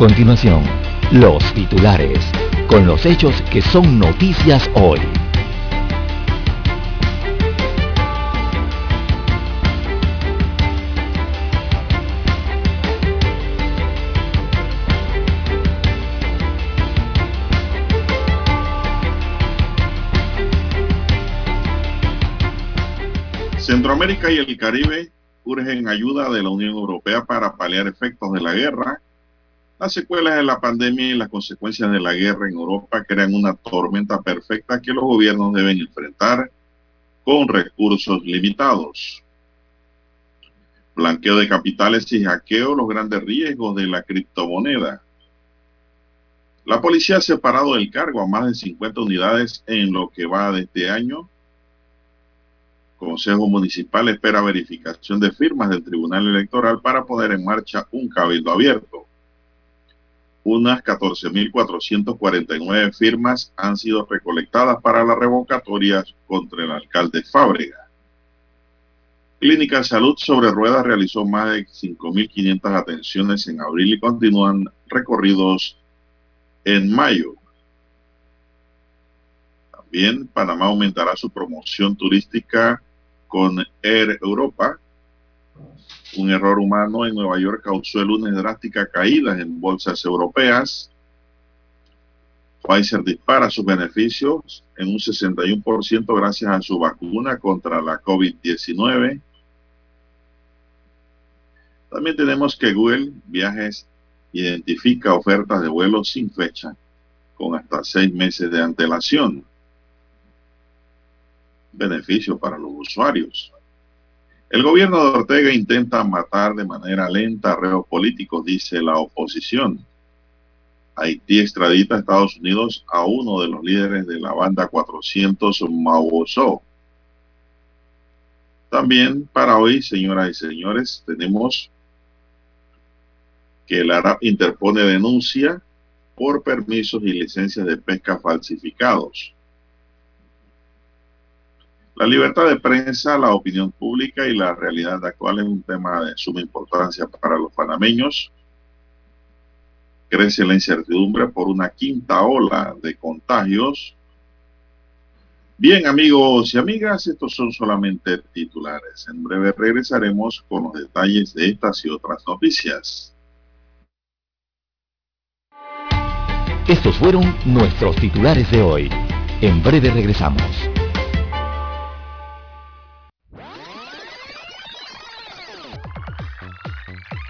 Continuación, los titulares, con los hechos que son noticias hoy. Centroamérica y el Caribe urgen ayuda de la Unión Europea para paliar efectos de la guerra las secuelas de la pandemia y las consecuencias de la guerra en Europa crean una tormenta perfecta que los gobiernos deben enfrentar con recursos limitados. Blanqueo de capitales y hackeo, los grandes riesgos de la criptomoneda. La policía ha separado del cargo a más de 50 unidades en lo que va de este año. Consejo Municipal espera verificación de firmas del Tribunal Electoral para poner en marcha un cabildo abierto unas 14.449 firmas han sido recolectadas para las revocatorias contra el alcalde Fábrega. Clínica Salud sobre Ruedas realizó más de 5.500 atenciones en abril y continúan recorridos en mayo. También Panamá aumentará su promoción turística con Air Europa un error humano en Nueva York causó el lunes drástica caída en bolsas europeas. Pfizer dispara sus beneficios en un 61% gracias a su vacuna contra la COVID-19. También tenemos que Google Viajes identifica ofertas de vuelos sin fecha con hasta seis meses de antelación. Beneficio para los usuarios. El gobierno de Ortega intenta matar de manera lenta a reos políticos, dice la oposición. Haití extradita a Estados Unidos a uno de los líderes de la banda 400 Mauoso. También para hoy, señoras y señores, tenemos que el ARAP interpone denuncia por permisos y licencias de pesca falsificados. La libertad de prensa, la opinión pública y la realidad actual es un tema de suma importancia para los panameños. Crece la incertidumbre por una quinta ola de contagios. Bien, amigos y amigas, estos son solamente titulares. En breve regresaremos con los detalles de estas y otras noticias. Estos fueron nuestros titulares de hoy. En breve regresamos.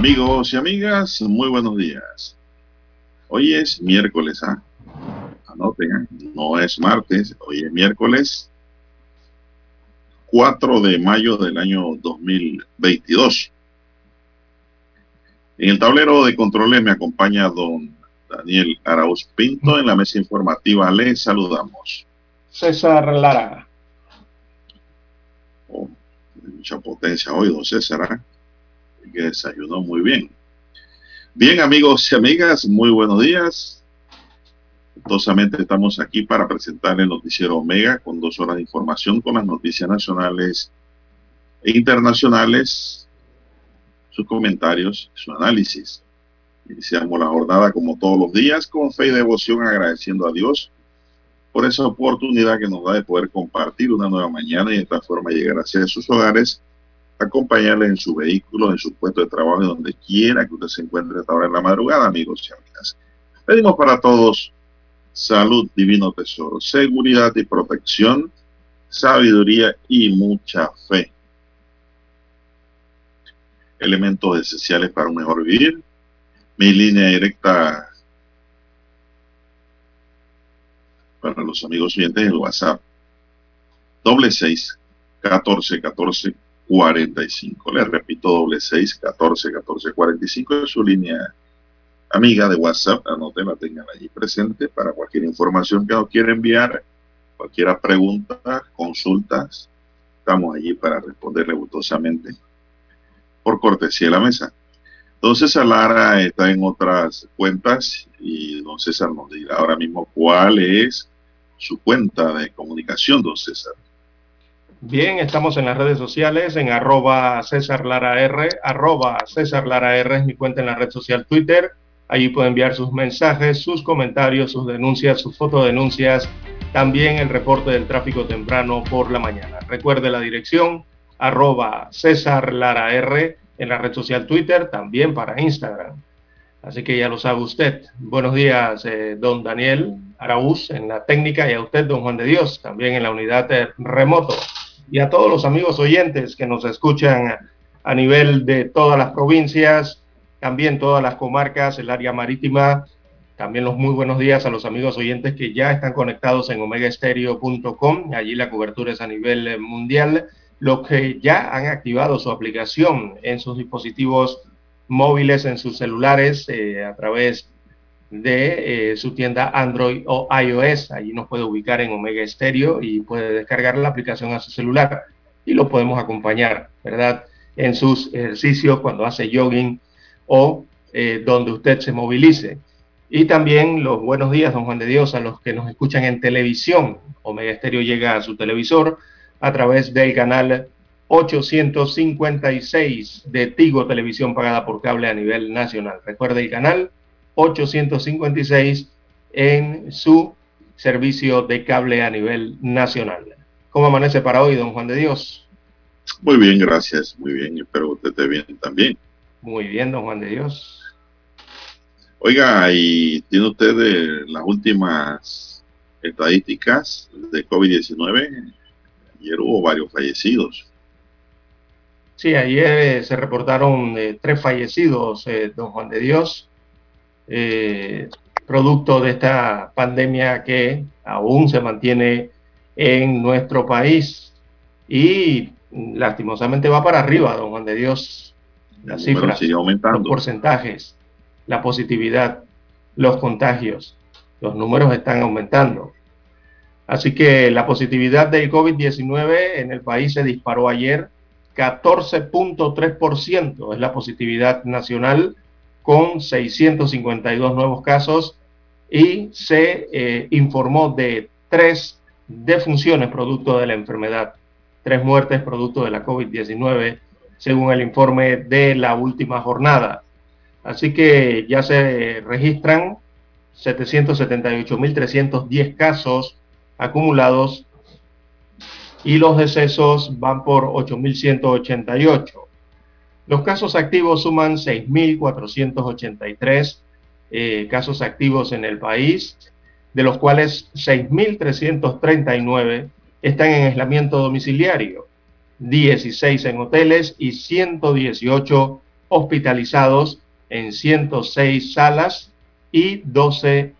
Amigos y amigas, muy buenos días. Hoy es miércoles, ¿ah? Anoten, ¿ah? no es martes, hoy es miércoles 4 de mayo del año 2022. En el tablero de controles me acompaña don Daniel Arauz Pinto. En la mesa informativa le saludamos. César Lara. Oh, mucha potencia hoy, don César. Que desayunó muy bien. Bien, amigos y amigas, muy buenos días. Gustosamente estamos aquí para presentar el noticiero Omega con dos horas de información con las noticias nacionales e internacionales, sus comentarios, su análisis. Iniciamos la jornada como todos los días con fe y devoción agradeciendo a Dios por esa oportunidad que nos da de poder compartir una nueva mañana y de esta forma llegar hacia sus hogares, acompañarle en su vehículo, en su puesto de trabajo, donde quiera que usted se encuentre esta hora en la madrugada, amigos y amigas. Pedimos para todos salud, divino tesoro, seguridad y protección, sabiduría y mucha fe. Elementos esenciales para un mejor vivir. Mi línea directa para los amigos oyentes el WhatsApp. Doble seis, catorce, catorce, cuarenta y cinco. Les repito, doble seis, catorce, catorce, cuarenta y cinco es su línea amiga de WhatsApp. Anoten, tengan allí presente para cualquier información que nos quiera enviar, cualquier pregunta, consultas. Estamos allí para responderle gustosamente por cortesía de la mesa. Don César Lara está en otras cuentas y don César nos dirá ahora mismo cuál es su cuenta de comunicación, don César. Bien, estamos en las redes sociales, en arroba César Lara R, arroba César Lara R es mi cuenta en la red social Twitter. Allí puede enviar sus mensajes, sus comentarios, sus denuncias, sus fotodenuncias, también el reporte del tráfico temprano por la mañana. Recuerde la dirección arroba César Lara R en la red social Twitter, también para Instagram. Así que ya lo sabe usted. Buenos días, eh, don Daniel Araúz en la técnica y a usted, don Juan de Dios, también en la unidad remoto. Y a todos los amigos oyentes que nos escuchan a nivel de todas las provincias, también todas las comarcas, el área marítima. También los muy buenos días a los amigos oyentes que ya están conectados en omegaestereo.com. Allí la cobertura es a nivel mundial. Los que ya han activado su aplicación en sus dispositivos móviles en sus celulares eh, a través de eh, su tienda Android o iOS. Allí nos puede ubicar en Omega Stereo y puede descargar la aplicación a su celular y lo podemos acompañar, ¿verdad? En sus ejercicios cuando hace jogging o eh, donde usted se movilice. Y también los buenos días, don Juan de Dios, a los que nos escuchan en televisión. Omega Stereo llega a su televisor a través del canal 856 de Tigo Televisión pagada por cable a nivel nacional. Recuerde el canal 856 en su servicio de cable a nivel nacional. ¿Cómo amanece para hoy, don Juan de Dios? Muy bien, gracias. Muy bien. Espero que usted esté bien también. Muy bien, don Juan de Dios. Oiga, y tiene usted las últimas estadísticas de COVID-19. Ayer hubo varios fallecidos. Sí, ayer eh, se reportaron eh, tres fallecidos, eh, don Juan de Dios, producto de esta pandemia que aún se mantiene en nuestro país. Y lastimosamente va para arriba, don Juan de Dios, las cifras, los porcentajes, la positividad, los contagios, los números están aumentando. Así que la positividad del COVID-19 en el país se disparó ayer 14.3% es la positividad nacional con 652 nuevos casos y se eh, informó de tres defunciones producto de la enfermedad, tres muertes producto de la COVID-19, según el informe de la última jornada. Así que ya se registran 778.310 casos acumulados y los decesos van por 8.188. Los casos activos suman 6.483 eh, casos activos en el país, de los cuales 6.339 están en aislamiento domiciliario, 16 en hoteles y 118 hospitalizados en 106 salas y 12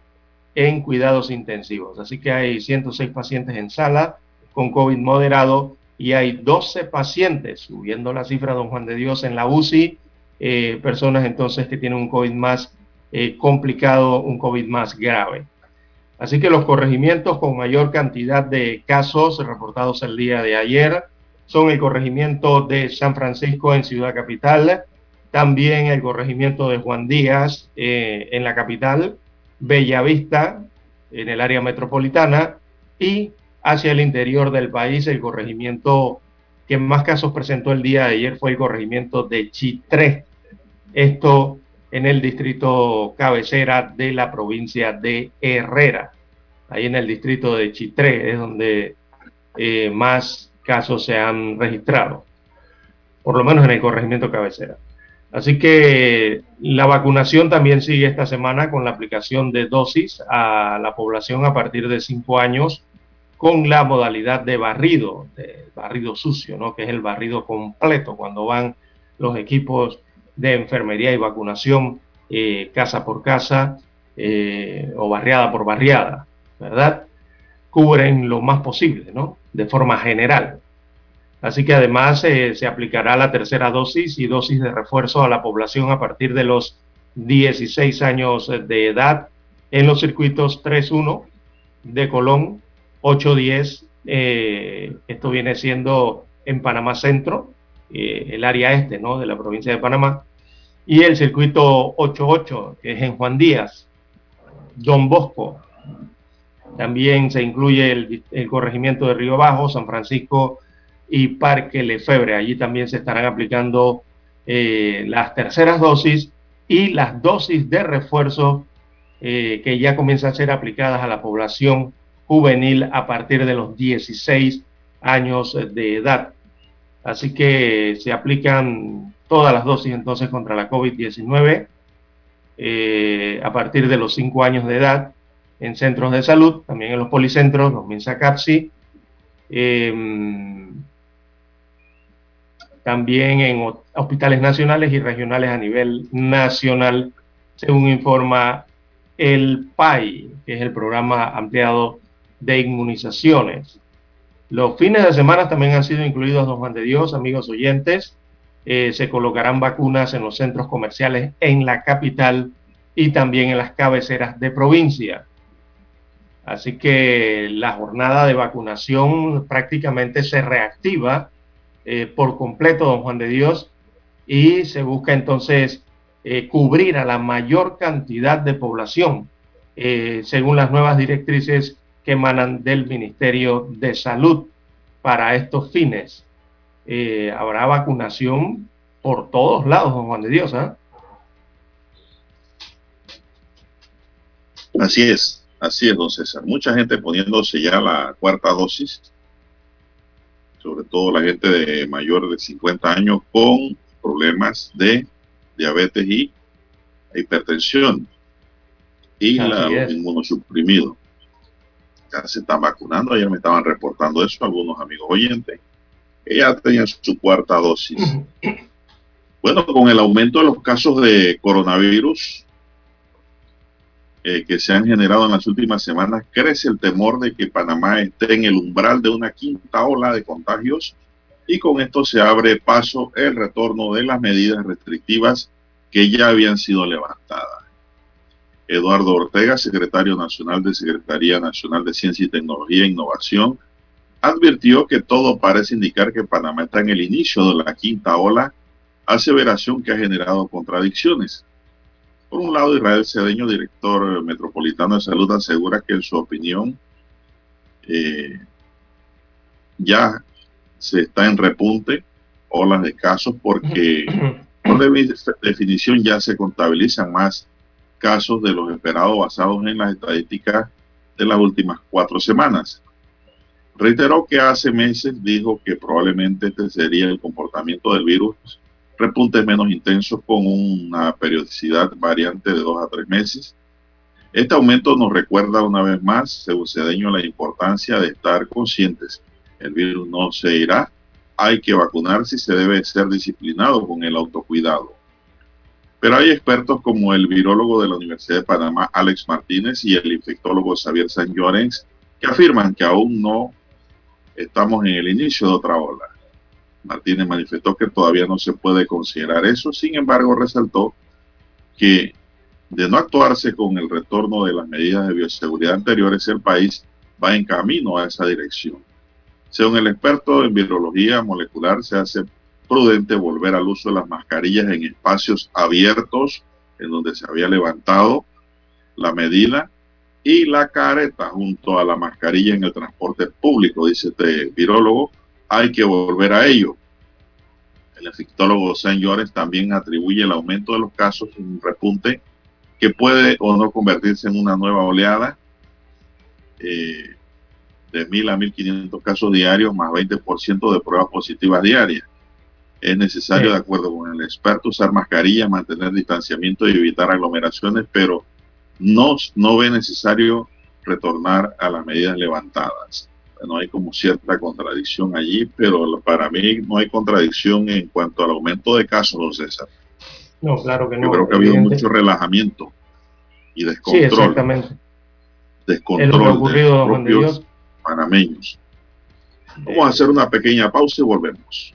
en cuidados intensivos. Así que hay 106 pacientes en sala, con COVID moderado y hay 12 pacientes, subiendo la cifra, don Juan de Dios, en la UCI, eh, personas entonces que tienen un COVID más eh, complicado, un COVID más grave. Así que los corregimientos con mayor cantidad de casos reportados el día de ayer son el corregimiento de San Francisco en Ciudad Capital, también el corregimiento de Juan Díaz eh, en la capital, Bellavista en el área metropolitana y hacia el interior del país el corregimiento que más casos presentó el día de ayer fue el corregimiento de Chitré. Esto en el distrito cabecera de la provincia de Herrera. Ahí en el distrito de Chitré es donde eh, más casos se han registrado, por lo menos en el corregimiento cabecera. Así que la vacunación también sigue esta semana con la aplicación de dosis a la población a partir de 5 años con la modalidad de barrido, de barrido sucio, ¿no? que es el barrido completo, cuando van los equipos de enfermería y vacunación eh, casa por casa eh, o barriada por barriada, ¿verdad? Cubren lo más posible, ¿no? De forma general. Así que además eh, se aplicará la tercera dosis y dosis de refuerzo a la población a partir de los 16 años de edad en los circuitos 3.1 de Colón, 8.10, eh, esto viene siendo en Panamá Centro, eh, el área este ¿no? de la provincia de Panamá, y el circuito 8.8, que es en Juan Díaz, Don Bosco. También se incluye el, corregimiento de Río Bajo, San Francisco, y Parque Lefebre. Allí también se estarán aplicando eh, las terceras dosis y las dosis de refuerzo eh, que ya comienzan a ser aplicadas a la población juvenil a partir de los 16 años de edad. Así que se aplican todas las dosis entonces contra la COVID-19 eh, a partir de los 5 años de edad en centros de salud, también en los policentros, los MINSACAPSI, también en hospitales nacionales y regionales a nivel nacional, según informa el PAI, que es el programa ampliado de inmunizaciones. Los fines de semana también han sido incluidos, don Juan de Dios, amigos oyentes. Eh, se colocarán vacunas en los centros comerciales en la capital y también en las cabeceras de provincia. Así que la jornada de vacunación prácticamente se reactiva eh, por completo, don Juan de Dios, y se busca entonces eh, cubrir a la mayor cantidad de población, según las nuevas directrices que emanan del Ministerio de Salud para estos fines. habrá vacunación por todos lados, don Juan de Dios. ¿ah? Así es, así es, don César. Mucha gente poniéndose ya la cuarta dosis sobre todo la gente de mayor de 50 años con problemas de diabetes y hipertensión y la, los inmunosuprimidos. Ya se están vacunando, ayer me estaban reportando eso algunos amigos oyentes, que ya tenían su cuarta dosis. Bueno, con el aumento de los casos de coronavirus, eh, que se han generado en las últimas semanas, crece el temor de que Panamá esté en el umbral de una quinta ola de contagios y con esto se abre paso el retorno de las medidas restrictivas que ya habían sido levantadas. Eduardo Ortega, secretario nacional de Secretaría Nacional de Ciencia y Tecnología e Innovación, advirtió que todo parece indicar que Panamá está en el inicio de la quinta ola, aseveración que ha generado contradicciones. Por un lado, Israel Cedeño, director metropolitano de salud, asegura que en su opinión eh, ya se está en repunte olas de casos porque por definición ya se contabilizan más casos de los esperados basados en las estadísticas de las últimas cuatro semanas. Reiteró que hace meses dijo que probablemente este sería el comportamiento del virus repuntes menos intensos con una periodicidad variante de dos a tres meses. Este aumento nos recuerda una vez más, según Cedeño, la importancia de estar conscientes. El virus no se irá, hay que vacunarse y se debe ser disciplinado con el autocuidado. Pero hay expertos como el virólogo de la Universidad de Panamá, Alex Martínez, y el infectólogo Xavier San Llorens, que afirman que aún no estamos en el inicio de otra ola. Martínez manifestó que todavía no se puede considerar eso, sin embargo resaltó que de no actuarse con el retorno de las medidas de bioseguridad anteriores, el país va en camino a esa dirección. Según el experto en virología molecular, se hace prudente volver al uso de las mascarillas en espacios abiertos en donde se había levantado la medida y la careta junto a la mascarilla en el transporte público, dice este virólogo, hay que volver a ello. El infectólogo Llores también atribuye el aumento de los casos un repunte que puede o no convertirse en una nueva oleada eh, de mil a mil quinientos casos diarios más 20% de pruebas positivas diarias. Es necesario, Sí. de acuerdo con el experto, usar mascarilla, mantener distanciamiento y evitar aglomeraciones, pero no, no ve necesario retornar a las medidas levantadas. No hay como cierta contradicción allí, pero para mí no hay contradicción en cuanto al aumento de casos, don César. No, claro que no. Yo creo que ha habido mucho relajamiento y Sí, descontrol, exactamente. Es lo descontrol de ocurrido, los propios Dios. panameños. Vamos a hacer una pequeña pausa y volvemos.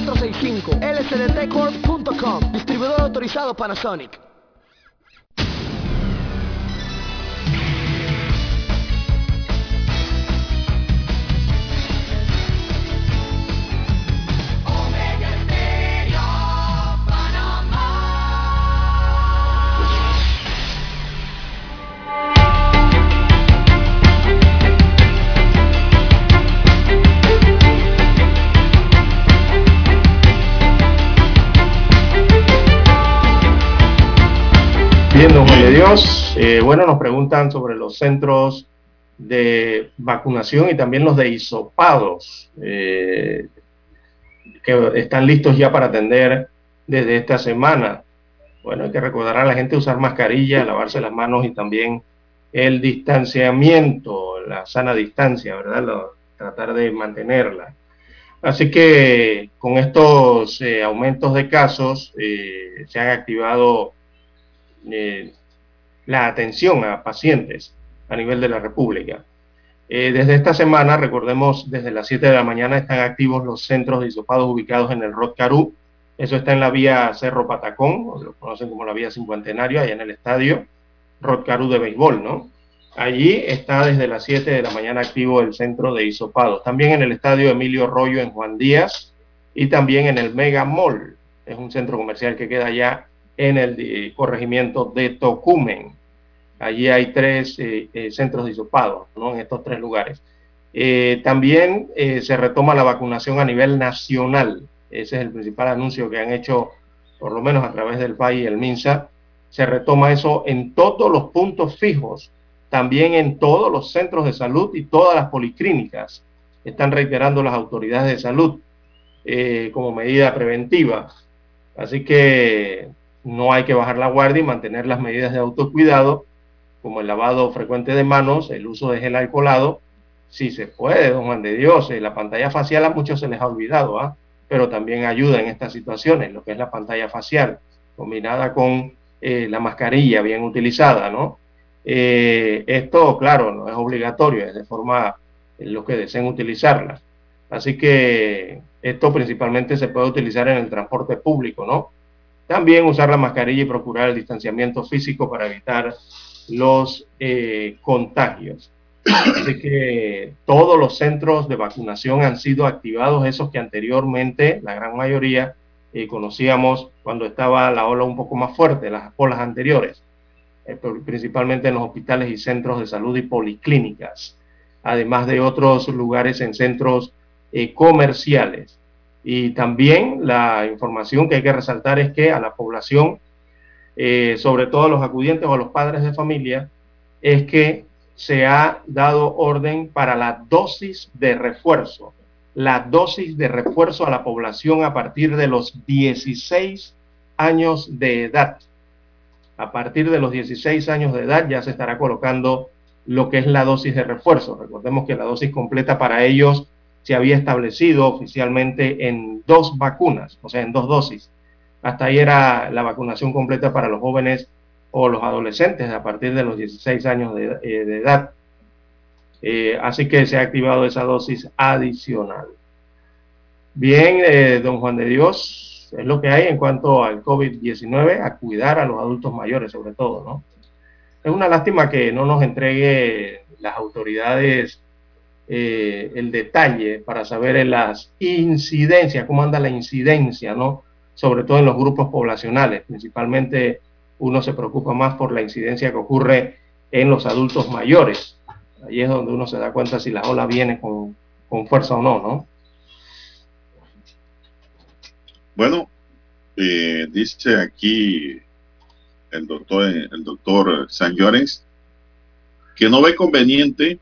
229-0465. lsdtcorp.com. Distribuidor autorizado Panasonic. Bueno, nos preguntan sobre los centros de vacunación y también los de hisopados, eh, que están listos ya para atender desde esta semana. Bueno, hay que recordar a la gente usar mascarilla, lavarse las manos y también el distanciamiento, la sana distancia, ¿verdad? Tratar de mantenerla. Así que con estos eh, aumentos de casos eh, se han activado eh, la atención a pacientes a nivel de la República. Eh, desde esta semana, recordemos, desde las 7 de la mañana están activos los centros de hisopados ubicados en el Rotcarú. Eso está en la vía Cerro Patacón, lo conocen como la vía Cincuentenario, allá en el estadio Rotcarú de béisbol, ¿no? Allí está desde las 7 de la mañana activo el centro de hisopados. También en el estadio Emilio Rollo en Juan Díaz y también en el Mega Mall. Es un centro comercial que queda allá en el eh, corregimiento de Tocumen. Allí hay tres eh, eh, centros de hisopados, ¿no? En estos tres lugares. También se retoma la vacunación a nivel nacional. Ese es el principal anuncio que han hecho, por lo menos a través del FAI y el MINSA. Se retoma eso en todos los puntos fijos, también en todos los centros de salud y todas las policlínicas. Están reiterando las autoridades de salud como medida preventiva. Así que no hay que bajar la guardia y mantener las medidas de autocuidado, como el lavado frecuente de manos, el uso de gel alcoholado, si se puede, don Juan de Dios, eh, la pantalla facial a muchos se les ha olvidado, ¿ah? pero también ayuda en estas situaciones, lo que es la pantalla facial, combinada con eh, la mascarilla bien utilizada, ¿no? Eh, esto, claro, no es obligatorio, es de forma en lo que deseen utilizarla. Así que esto principalmente se puede utilizar en el transporte público, ¿no? También usar la mascarilla y procurar el distanciamiento físico para evitar los eh, contagios. Así que todos los centros de vacunación han sido activados, esos que anteriormente, la gran mayoría, eh, conocíamos cuando estaba la ola un poco más fuerte, las olas anteriores, eh, principalmente en los hospitales y centros de salud y policlínicas, además de otros lugares en centros comerciales. Y también la información que hay que resaltar es que a la población, eh, sobre todo a los acudientes o a los padres de familia, es que se ha dado orden para la dosis de refuerzo, la dosis de refuerzo a la población a partir de los 16 años de edad. A partir de los 16 años de edad ya se estará colocando lo que es la dosis de refuerzo. Recordemos que la dosis completa para ellos se había establecido oficialmente en dos vacunas, o sea, en dos dosis. Hasta ahí era la vacunación completa para los jóvenes o los adolescentes a partir de los 16 años de, eh, edad. Eh, así que se ha activado esa dosis adicional. Bien, eh, don Juan de Dios, es lo que hay en cuanto al COVID-19, a cuidar a los adultos mayores sobre todo, ¿no? Es una lástima que no nos entregue las autoridades eh, el detalle para saber las incidencias, cómo anda la incidencia, ¿no? Sobre todo en los grupos poblacionales. Principalmente uno se preocupa más por la incidencia que ocurre en los adultos mayores. Ahí es donde uno se da cuenta si la ola viene con, con fuerza o no, ¿no? Bueno, eh, dice aquí el doctor, el doctor San Llorens que no ve conveniente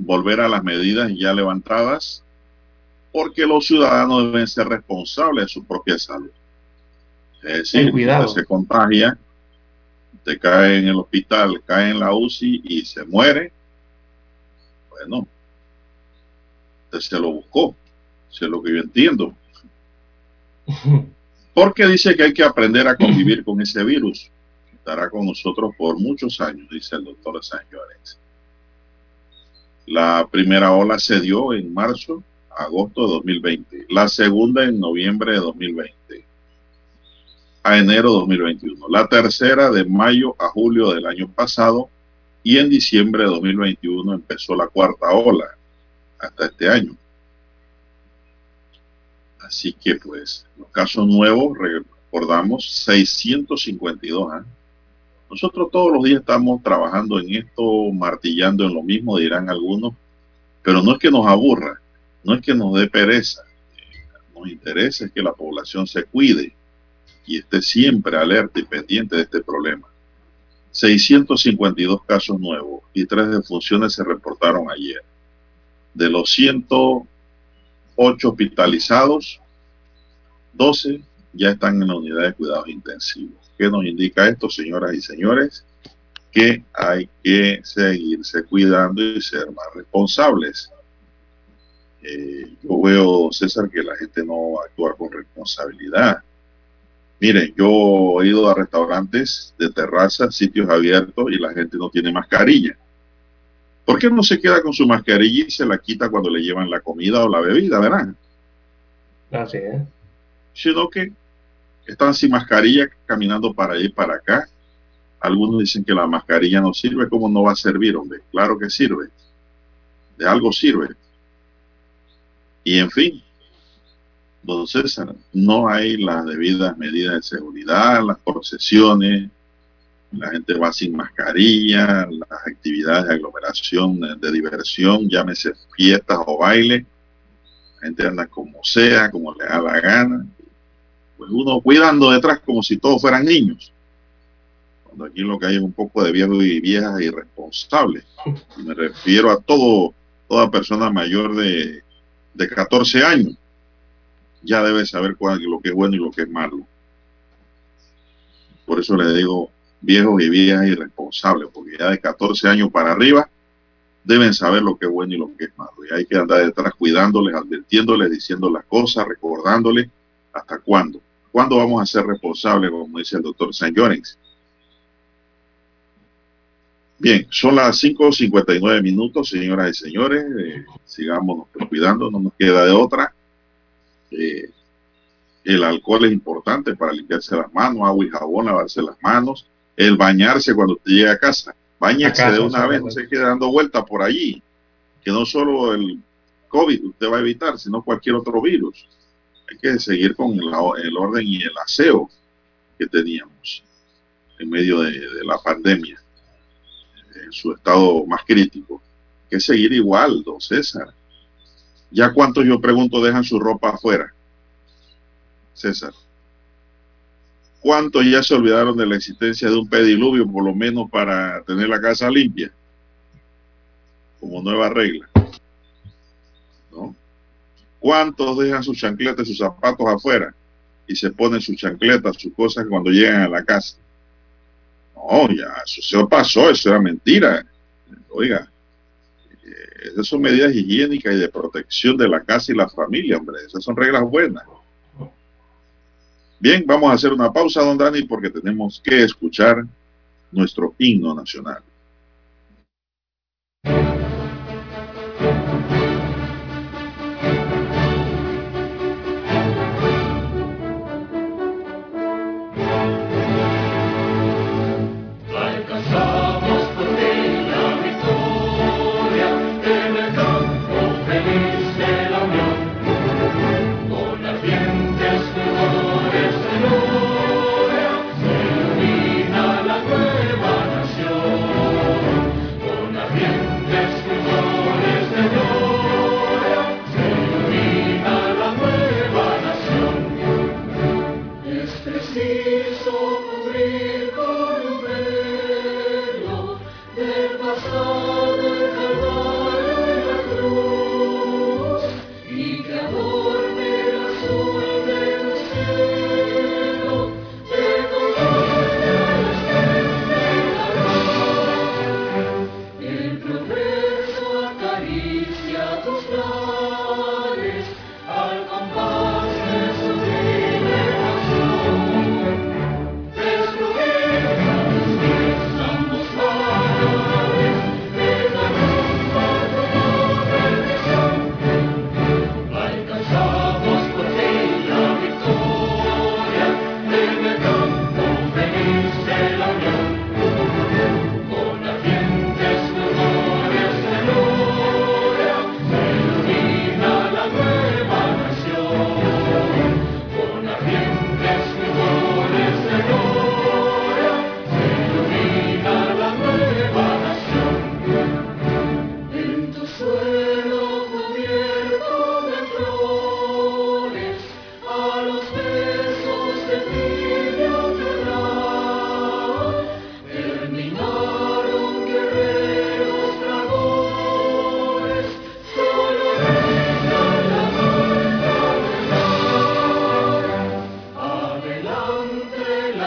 volver a las medidas ya levantadas, porque los ciudadanos deben ser responsables de su propia salud. Es decir, se contagia, te cae en el hospital, cae en la UCI y se muere, bueno, usted se lo buscó, eso es lo que yo entiendo. Porque dice que hay que aprender a convivir con ese virus. Estará con nosotros por muchos años, dice el doctor Sánchez la primera ola se dio en marzo, agosto de 2020. La segunda en noviembre de 2020. A enero de 2021. La tercera de mayo a julio del año pasado. Y en diciembre de 2021 empezó la cuarta ola. Hasta este año. Así que pues los casos nuevos, recordamos, 652. ¿eh? Nosotros todos los días estamos trabajando en esto, martillando en lo mismo, dirán algunos, pero no es que nos aburra, no es que nos dé pereza, nos interesa es que la población se cuide y esté siempre alerta y pendiente de este problema. 652 casos nuevos y tres defunciones se reportaron ayer. De los 108 hospitalizados, 12 ya están en la unidad de cuidados intensivos. ¿Qué nos indica esto, señoras y señores? Que hay que seguirse cuidando y ser más responsables. Eh, yo veo, César, que la gente no actúa con responsabilidad. Miren, yo he ido a restaurantes de terraza, sitios abiertos y la gente no tiene mascarilla. ¿Por qué no se queda con su mascarilla y se la quita cuando le llevan la comida o la bebida, verdad? Así es. Sino que están sin mascarilla caminando para allá y para acá. Algunos dicen que la mascarilla no sirve. ¿Cómo no va a servir, hombre? Claro que sirve. De algo sirve. Y en fin, entonces no hay las debidas medidas de seguridad, las procesiones, la gente va sin mascarilla, las actividades de aglomeración, de diversión, llámese fiestas o baile, la gente anda como sea, como le da la gana, pues uno cuidando detrás como si todos fueran niños. Cuando aquí lo que hay es un poco de viejos y viejas irresponsables. me refiero a todo, toda persona mayor de, de 14 años. Ya debe saber cuál, lo que es bueno y lo que es malo. Por eso le digo viejos y viejas irresponsables, porque ya de 14 años para arriba deben saber lo que es bueno y lo que es malo. Y hay que andar detrás cuidándoles, advirtiéndoles, diciendo las cosas, recordándoles hasta cuándo. ¿Cuándo vamos a ser responsables, como dice el doctor San Llorens? Bien, son las 5.59 minutos, señoras y señores. Eh, sigamos cuidando, no nos queda de otra. Eh, el alcohol es importante para limpiarse las manos, agua y jabón, lavarse las manos. El bañarse cuando usted llega a casa. Bañarse de una vez, no se quede dando vueltas por allí. Que no solo el COVID usted va a evitar, sino cualquier otro virus. Hay que seguir con el, orden y el aseo que teníamos en medio de la pandemia en su estado más crítico. que seguir igual, don César. ¿Ya cuántos, yo pregunto, dejan su ropa afuera? César. ¿Cuántos ya se olvidaron de la existencia de un pediluvio, por lo menos para tener la casa limpia? Como nueva regla. ¿No? ¿Cuántos dejan sus chancletas, sus zapatos afuera y se ponen sus chancletas, sus cosas cuando llegan a la casa? No, ya, eso se pasó, eso era mentira. Oiga, eh, esas son medidas higiénicas y de protección de la casa y la familia, hombre. Esas son reglas buenas. Bien, vamos a hacer una pausa, don Dani, porque tenemos que escuchar nuestro himno nacional.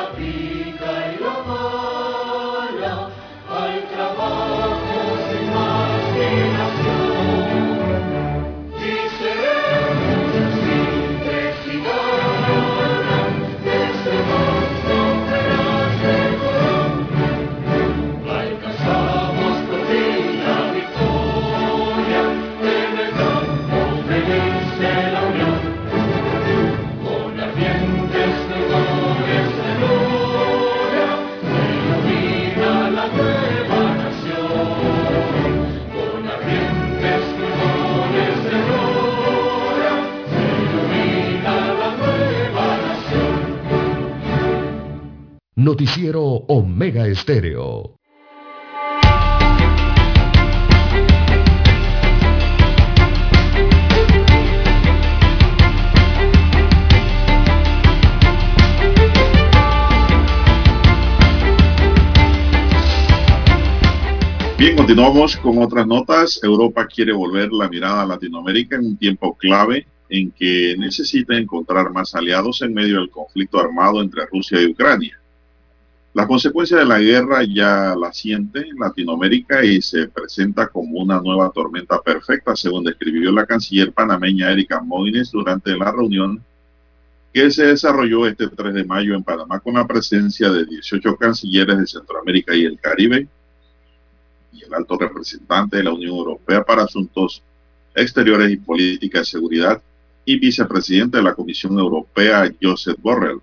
Noticiero Estéreo. Bien, continuamos con otras notas. Europa quiere volver la mirada a Latinoamérica en un tiempo clave en que necesita encontrar más aliados en medio del conflicto armado entre Rusia y Ucrania. Las consecuencias de la guerra ya la siente Latinoamérica y se presenta como una nueva tormenta perfecta, según describió la canciller panameña Erika Moines durante la reunión que se desarrolló este 3 de mayo en Panamá con la presencia de 18 cancilleres de Centroamérica y el Caribe y el alto representante de la Unión Europea para Asuntos Exteriores y Política de Seguridad y vicepresidente de la Comisión Europea, Joseph Borrell.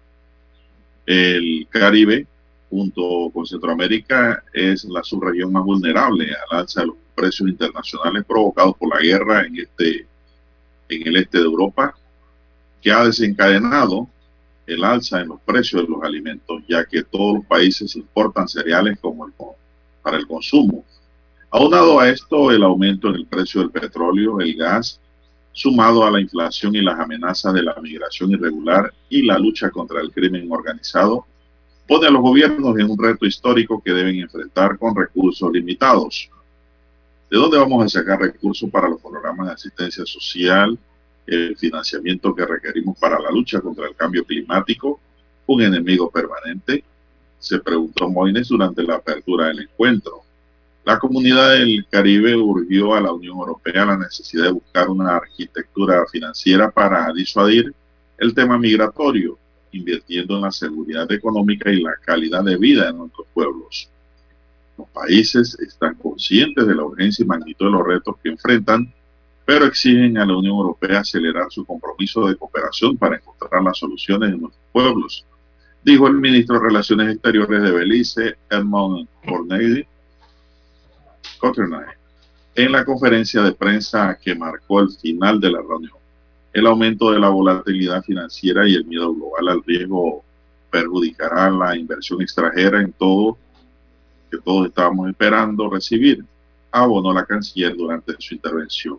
El Caribe, junto con Centroamérica, es la subregión más vulnerable al alza de los precios internacionales provocados por la guerra en, este, en el este de Europa que ha desencadenado el alza en los precios de los alimentos, ya que todos los países importan cereales como el, para el consumo. Aunado a esto, el aumento en el precio del petróleo, el gas, sumado a la inflación y las amenazas de la migración irregular y la lucha contra el crimen organizado, pone a los gobiernos en un reto histórico que deben enfrentar con recursos limitados. ¿De dónde vamos a sacar recursos para los programas de asistencia social, el financiamiento que requerimos para la lucha contra el cambio climático, un enemigo permanente, se preguntó Moines durante la apertura del encuentro. La comunidad del Caribe urgió a la Unión Europea la necesidad de buscar una arquitectura financiera para disuadir el tema migratorio, invirtiendo en la seguridad económica y la calidad de vida de nuestros pueblos. Los países están conscientes de la urgencia y magnitud de los retos que enfrentan pero exigen a la Unión Europea acelerar su compromiso de cooperación para encontrar las soluciones en nuestros pueblos, dijo el ministro de Relaciones Exteriores de Belice, Edmond Corneli en la conferencia de prensa que marcó el final de la reunión. El aumento de la volatilidad financiera y el miedo global al riesgo perjudicará la inversión extranjera en todo que todos estábamos esperando recibir, abonó la canciller durante su intervención.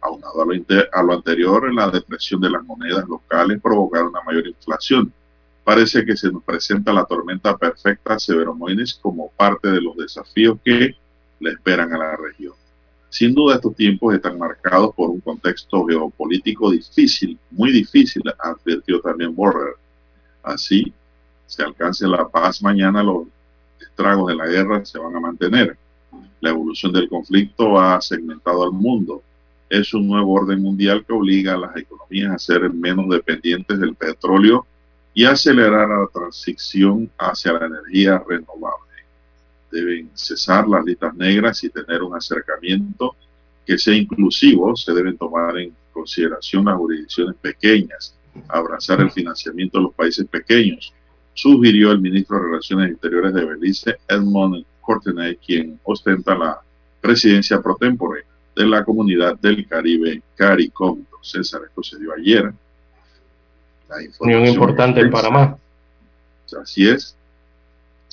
Aunado a lo, a lo anterior, la depresión de las monedas locales provocaron una mayor inflación. Parece que se nos presenta la tormenta perfecta Severo Moines como parte de los desafíos que le esperan a la región. Sin duda estos tiempos están marcados por un contexto geopolítico difícil, muy difícil, advirtió también Borrer. Así, se alcance la paz mañana, los estragos de la guerra se van a mantener. La evolución del conflicto ha segmentado al mundo es un nuevo orden mundial que obliga a las economías a ser menos dependientes del petróleo y acelerar la transición hacia la energía renovable. Deben cesar las listas negras y tener un acercamiento que sea inclusivo. Se deben tomar en consideración las jurisdicciones pequeñas, abrazar el financiamiento de los países pequeños, sugirió el ministro de Relaciones Exteriores de Belice, Edmond Courtenay, quien ostenta la presidencia pro tempore de la comunidad del Caribe, CARICOM. César, esto se dio ayer. La Unión importante en Panamá. Así es.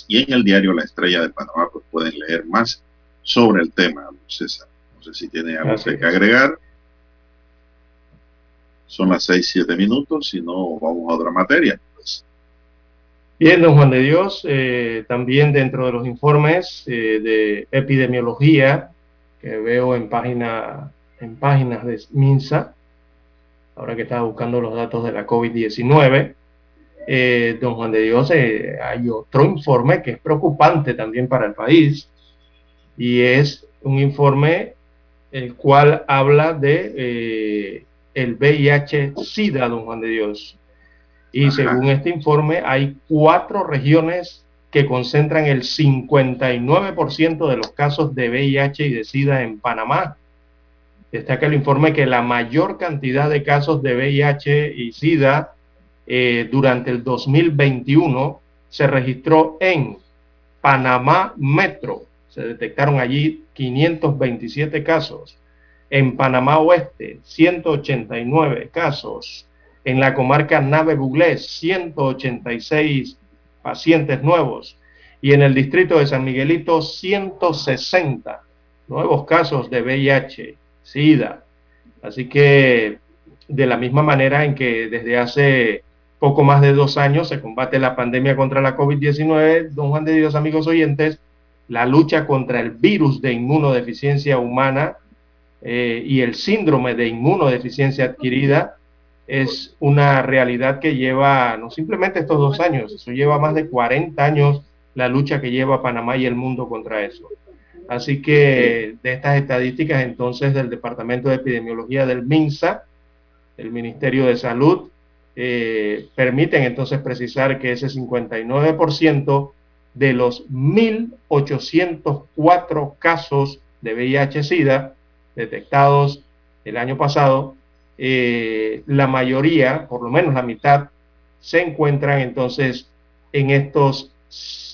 Y en el diario La Estrella de Panamá pues pueden leer más sobre el tema, César. No sé si tiene algo que agregar. Son las seis, siete minutos, si no, vamos a otra materia. Pues. Bien, don Juan de Dios, eh, también dentro de los informes eh, de epidemiología, que veo en, página, en páginas de MINSA, ahora que estaba buscando los datos de la COVID-19. Eh, don Juan de Dios, eh, hay otro informe que es preocupante también para el país y es un informe el cual habla de eh, el VIH-Sida, don Juan de Dios. Y según este informe, hay cuatro regiones que concentran el 59% de los casos de VIH y de SIDA en Panamá. Destaca el informe que la mayor cantidad de casos de VIH y SIDA eh, durante el 2021 se registró en Panamá Metro. Se detectaron allí 527 casos. En Panamá Oeste, 189 casos. En la comarca Nave Buglés, 186 pacientes nuevos y en el distrito de San Miguelito 160 nuevos casos de VIH, SIDA. Así que de la misma manera en que desde hace poco más de dos años se combate la pandemia contra la COVID-19, don Juan de Dios, amigos oyentes, la lucha contra el virus de inmunodeficiencia humana eh, y el síndrome de inmunodeficiencia adquirida es una realidad que lleva no simplemente estos dos años, eso lleva más de 40 años la lucha que lleva Panamá y el mundo contra eso. Así que de estas estadísticas entonces del Departamento de Epidemiología del MINSA, el Ministerio de Salud, eh, permiten entonces precisar que ese 59% de los 1.804 casos de VIH-Sida detectados el año pasado, eh, la mayoría, por lo menos la mitad, se encuentran entonces en, estos,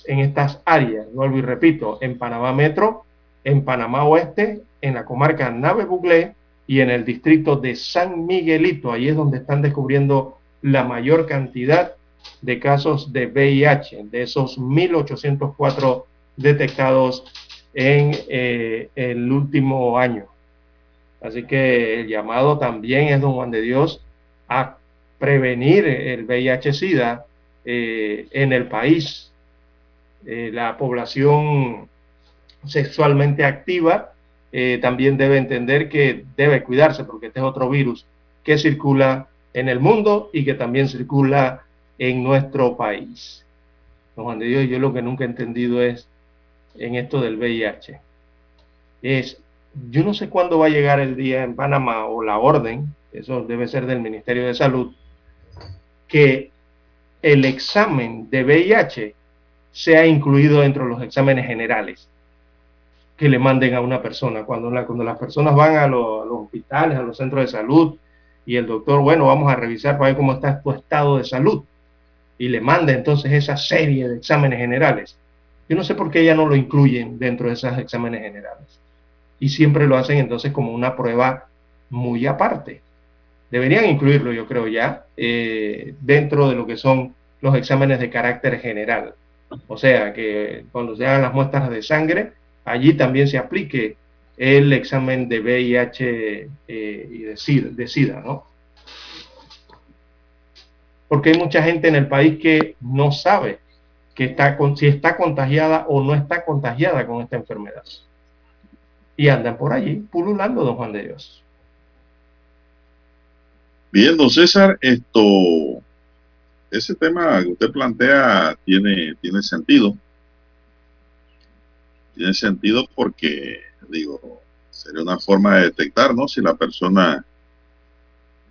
en estas áreas. Vuelvo y repito, en Panamá Metro, en Panamá Oeste, en la comarca Nave Buglé y en el distrito de San Miguelito. Ahí es donde están descubriendo la mayor cantidad de casos de VIH, de esos 1.804 detectados en eh, el último año. Así que el llamado también es, don Juan de Dios, a prevenir el VIH-Sida eh, en el país. Eh, la población sexualmente activa también debe entender que debe cuidarse porque este es otro virus que circula en el mundo y que también circula en nuestro país. Don Juan de Dios, yo lo que nunca he entendido es en esto del VIH. Es, yo no sé cuándo va a llegar el día en Panamá o la orden, eso debe ser del Ministerio de Salud, que el examen de VIH sea incluido dentro de los exámenes generales que le manden a una persona. Cuando, cuando las personas van a los hospitales, a los centros de salud, y el doctor, bueno, vamos a revisar para ver cómo está tu estado de salud y le manda entonces esa serie de exámenes generales. Yo no sé por qué ya no lo incluyen dentro de esos exámenes generales. Y siempre lo hacen entonces como una prueba muy aparte. Deberían incluirlo, yo creo, ya eh, dentro de lo que son los exámenes de carácter general. O sea, que cuando se hagan las muestras de sangre, allí también se aplique el examen de VIH eh, y de SIDA, ¿no? porque hay mucha gente en el país que no sabe que está si está contagiada o no está contagiada con esta enfermedad. Y andan por allí pululando, don Juan de Dios. Bien, don César, esto, ese tema que usted plantea tiene, tiene sentido. Tiene sentido porque, digo, sería una forma de detectar, ¿no? Si la persona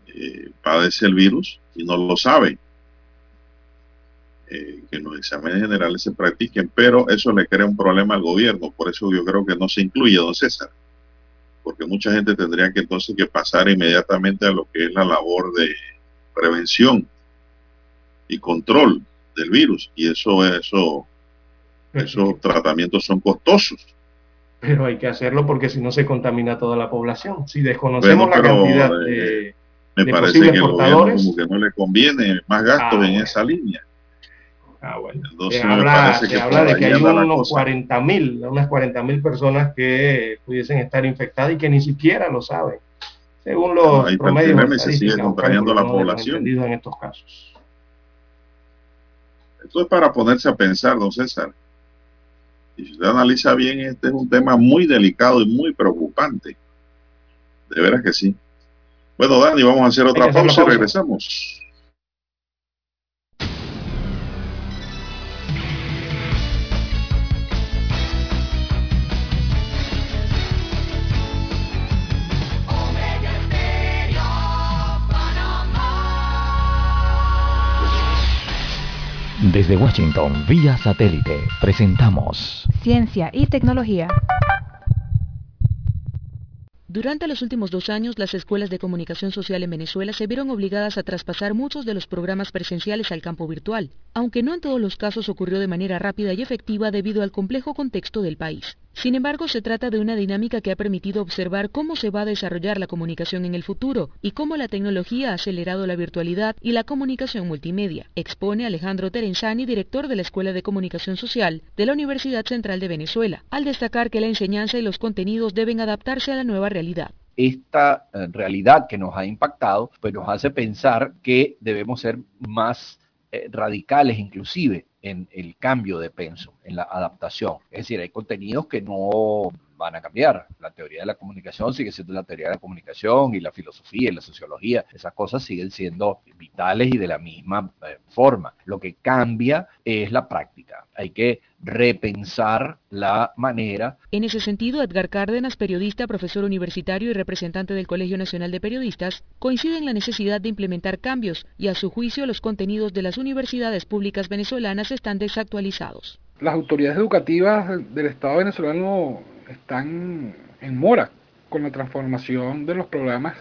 eh, padece el virus y no lo sabe. Eh, que los exámenes generales se practiquen, pero eso le crea un problema al gobierno, por eso yo creo que no se incluye, don César, porque mucha gente tendría que entonces que pasar inmediatamente a lo que es la labor de prevención y control del virus, y eso, eso, esos tratamientos son costosos. Pero hay que hacerlo porque si no se contamina toda la población. Si desconocemos la cantidad de, eh, me parece que el gobierno como que no le conviene más gastos en ah, esa línea. Ah, bueno. Entonces, se habla, se habla de que hay unos 40 mil, unas 40 mil personas que pudiesen estar infectadas y que ni siquiera lo saben. Según los no, promedios se sigue contrayendo la población. En estos casos. Esto es para ponerse a pensar, don César. Y si usted analiza bien, este es un tema muy delicado y muy preocupante. De veras que sí. Bueno, Dani, vamos a hacer otra pausa y regresamos. Desde Washington, vía satélite, presentamos Ciencia y Tecnología. Durante los últimos dos años, las escuelas de comunicación social en Venezuela se vieron obligadas a traspasar muchos de los programas presenciales al campo virtual, aunque no en todos los casos ocurrió de manera rápida y efectiva debido al complejo contexto del país. Sin embargo, se trata de una dinámica que ha permitido observar cómo se va a desarrollar la comunicación en el futuro y cómo la tecnología ha acelerado la virtualidad y la comunicación multimedia, expone Alejandro Terenzani, director de la Escuela de Comunicación Social de la Universidad Central de Venezuela, al destacar que la enseñanza y los contenidos deben adaptarse a la nueva realidad. Esta eh, realidad que nos ha impactado, pues nos hace pensar que debemos ser más eh, radicales inclusive en el cambio de penso, en la adaptación. Es decir, hay contenidos que no, van a cambiar. La teoría de la comunicación sigue siendo la teoría de la comunicación y la filosofía y la sociología. Esas cosas siguen siendo vitales y de la misma eh, forma. Lo que cambia es la práctica. Hay que repensar la manera. En ese sentido, Edgar Cárdenas, periodista, profesor universitario y representante del Colegio Nacional de Periodistas, coincide en la necesidad de implementar cambios y a su juicio los contenidos de las universidades públicas venezolanas están desactualizados. Las autoridades educativas del Estado venezolano están en mora con la transformación de los programas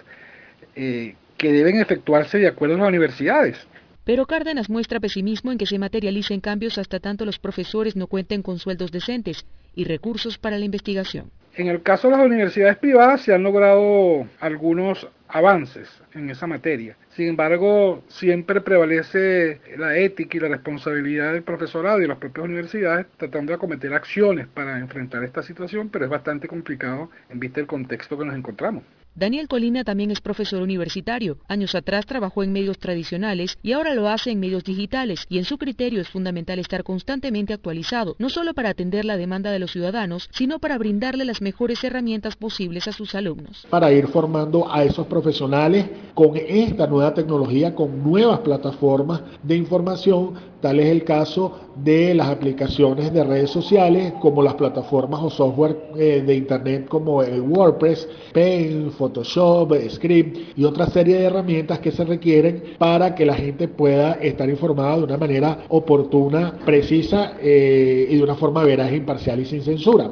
eh, que deben efectuarse de acuerdo a las universidades. Pero Cárdenas muestra pesimismo en que se materialicen cambios hasta tanto los profesores no cuenten con sueldos decentes y recursos para la investigación. En el caso de las universidades privadas se han logrado algunos avances en esa materia. Sin embargo, siempre prevalece la ética y la responsabilidad del profesorado y de las propias universidades tratando de acometer acciones para enfrentar esta situación, pero es bastante complicado en vista del contexto que nos encontramos. Daniel Colina también es profesor universitario. Años atrás trabajó en medios tradicionales y ahora lo hace en medios digitales y en su criterio es fundamental estar constantemente actualizado, no solo para atender la demanda de los ciudadanos, sino para brindarle las mejores herramientas posibles a sus alumnos. Para ir formando a esos profesionales con esta nueva tecnología, con nuevas plataformas de información, tal es el caso de las aplicaciones de redes sociales como las plataformas o software eh, de internet como el WordPress, Paint, Photoshop, Script y otra serie de herramientas que se requieren para que la gente pueda estar informada de una manera oportuna, precisa eh, y de una forma veraz, imparcial y sin censura.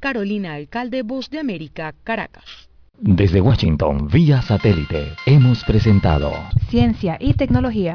Carolina Alcalde, Voz de América, Caracas. Desde Washington, vía satélite, hemos presentado Ciencia y Tecnología.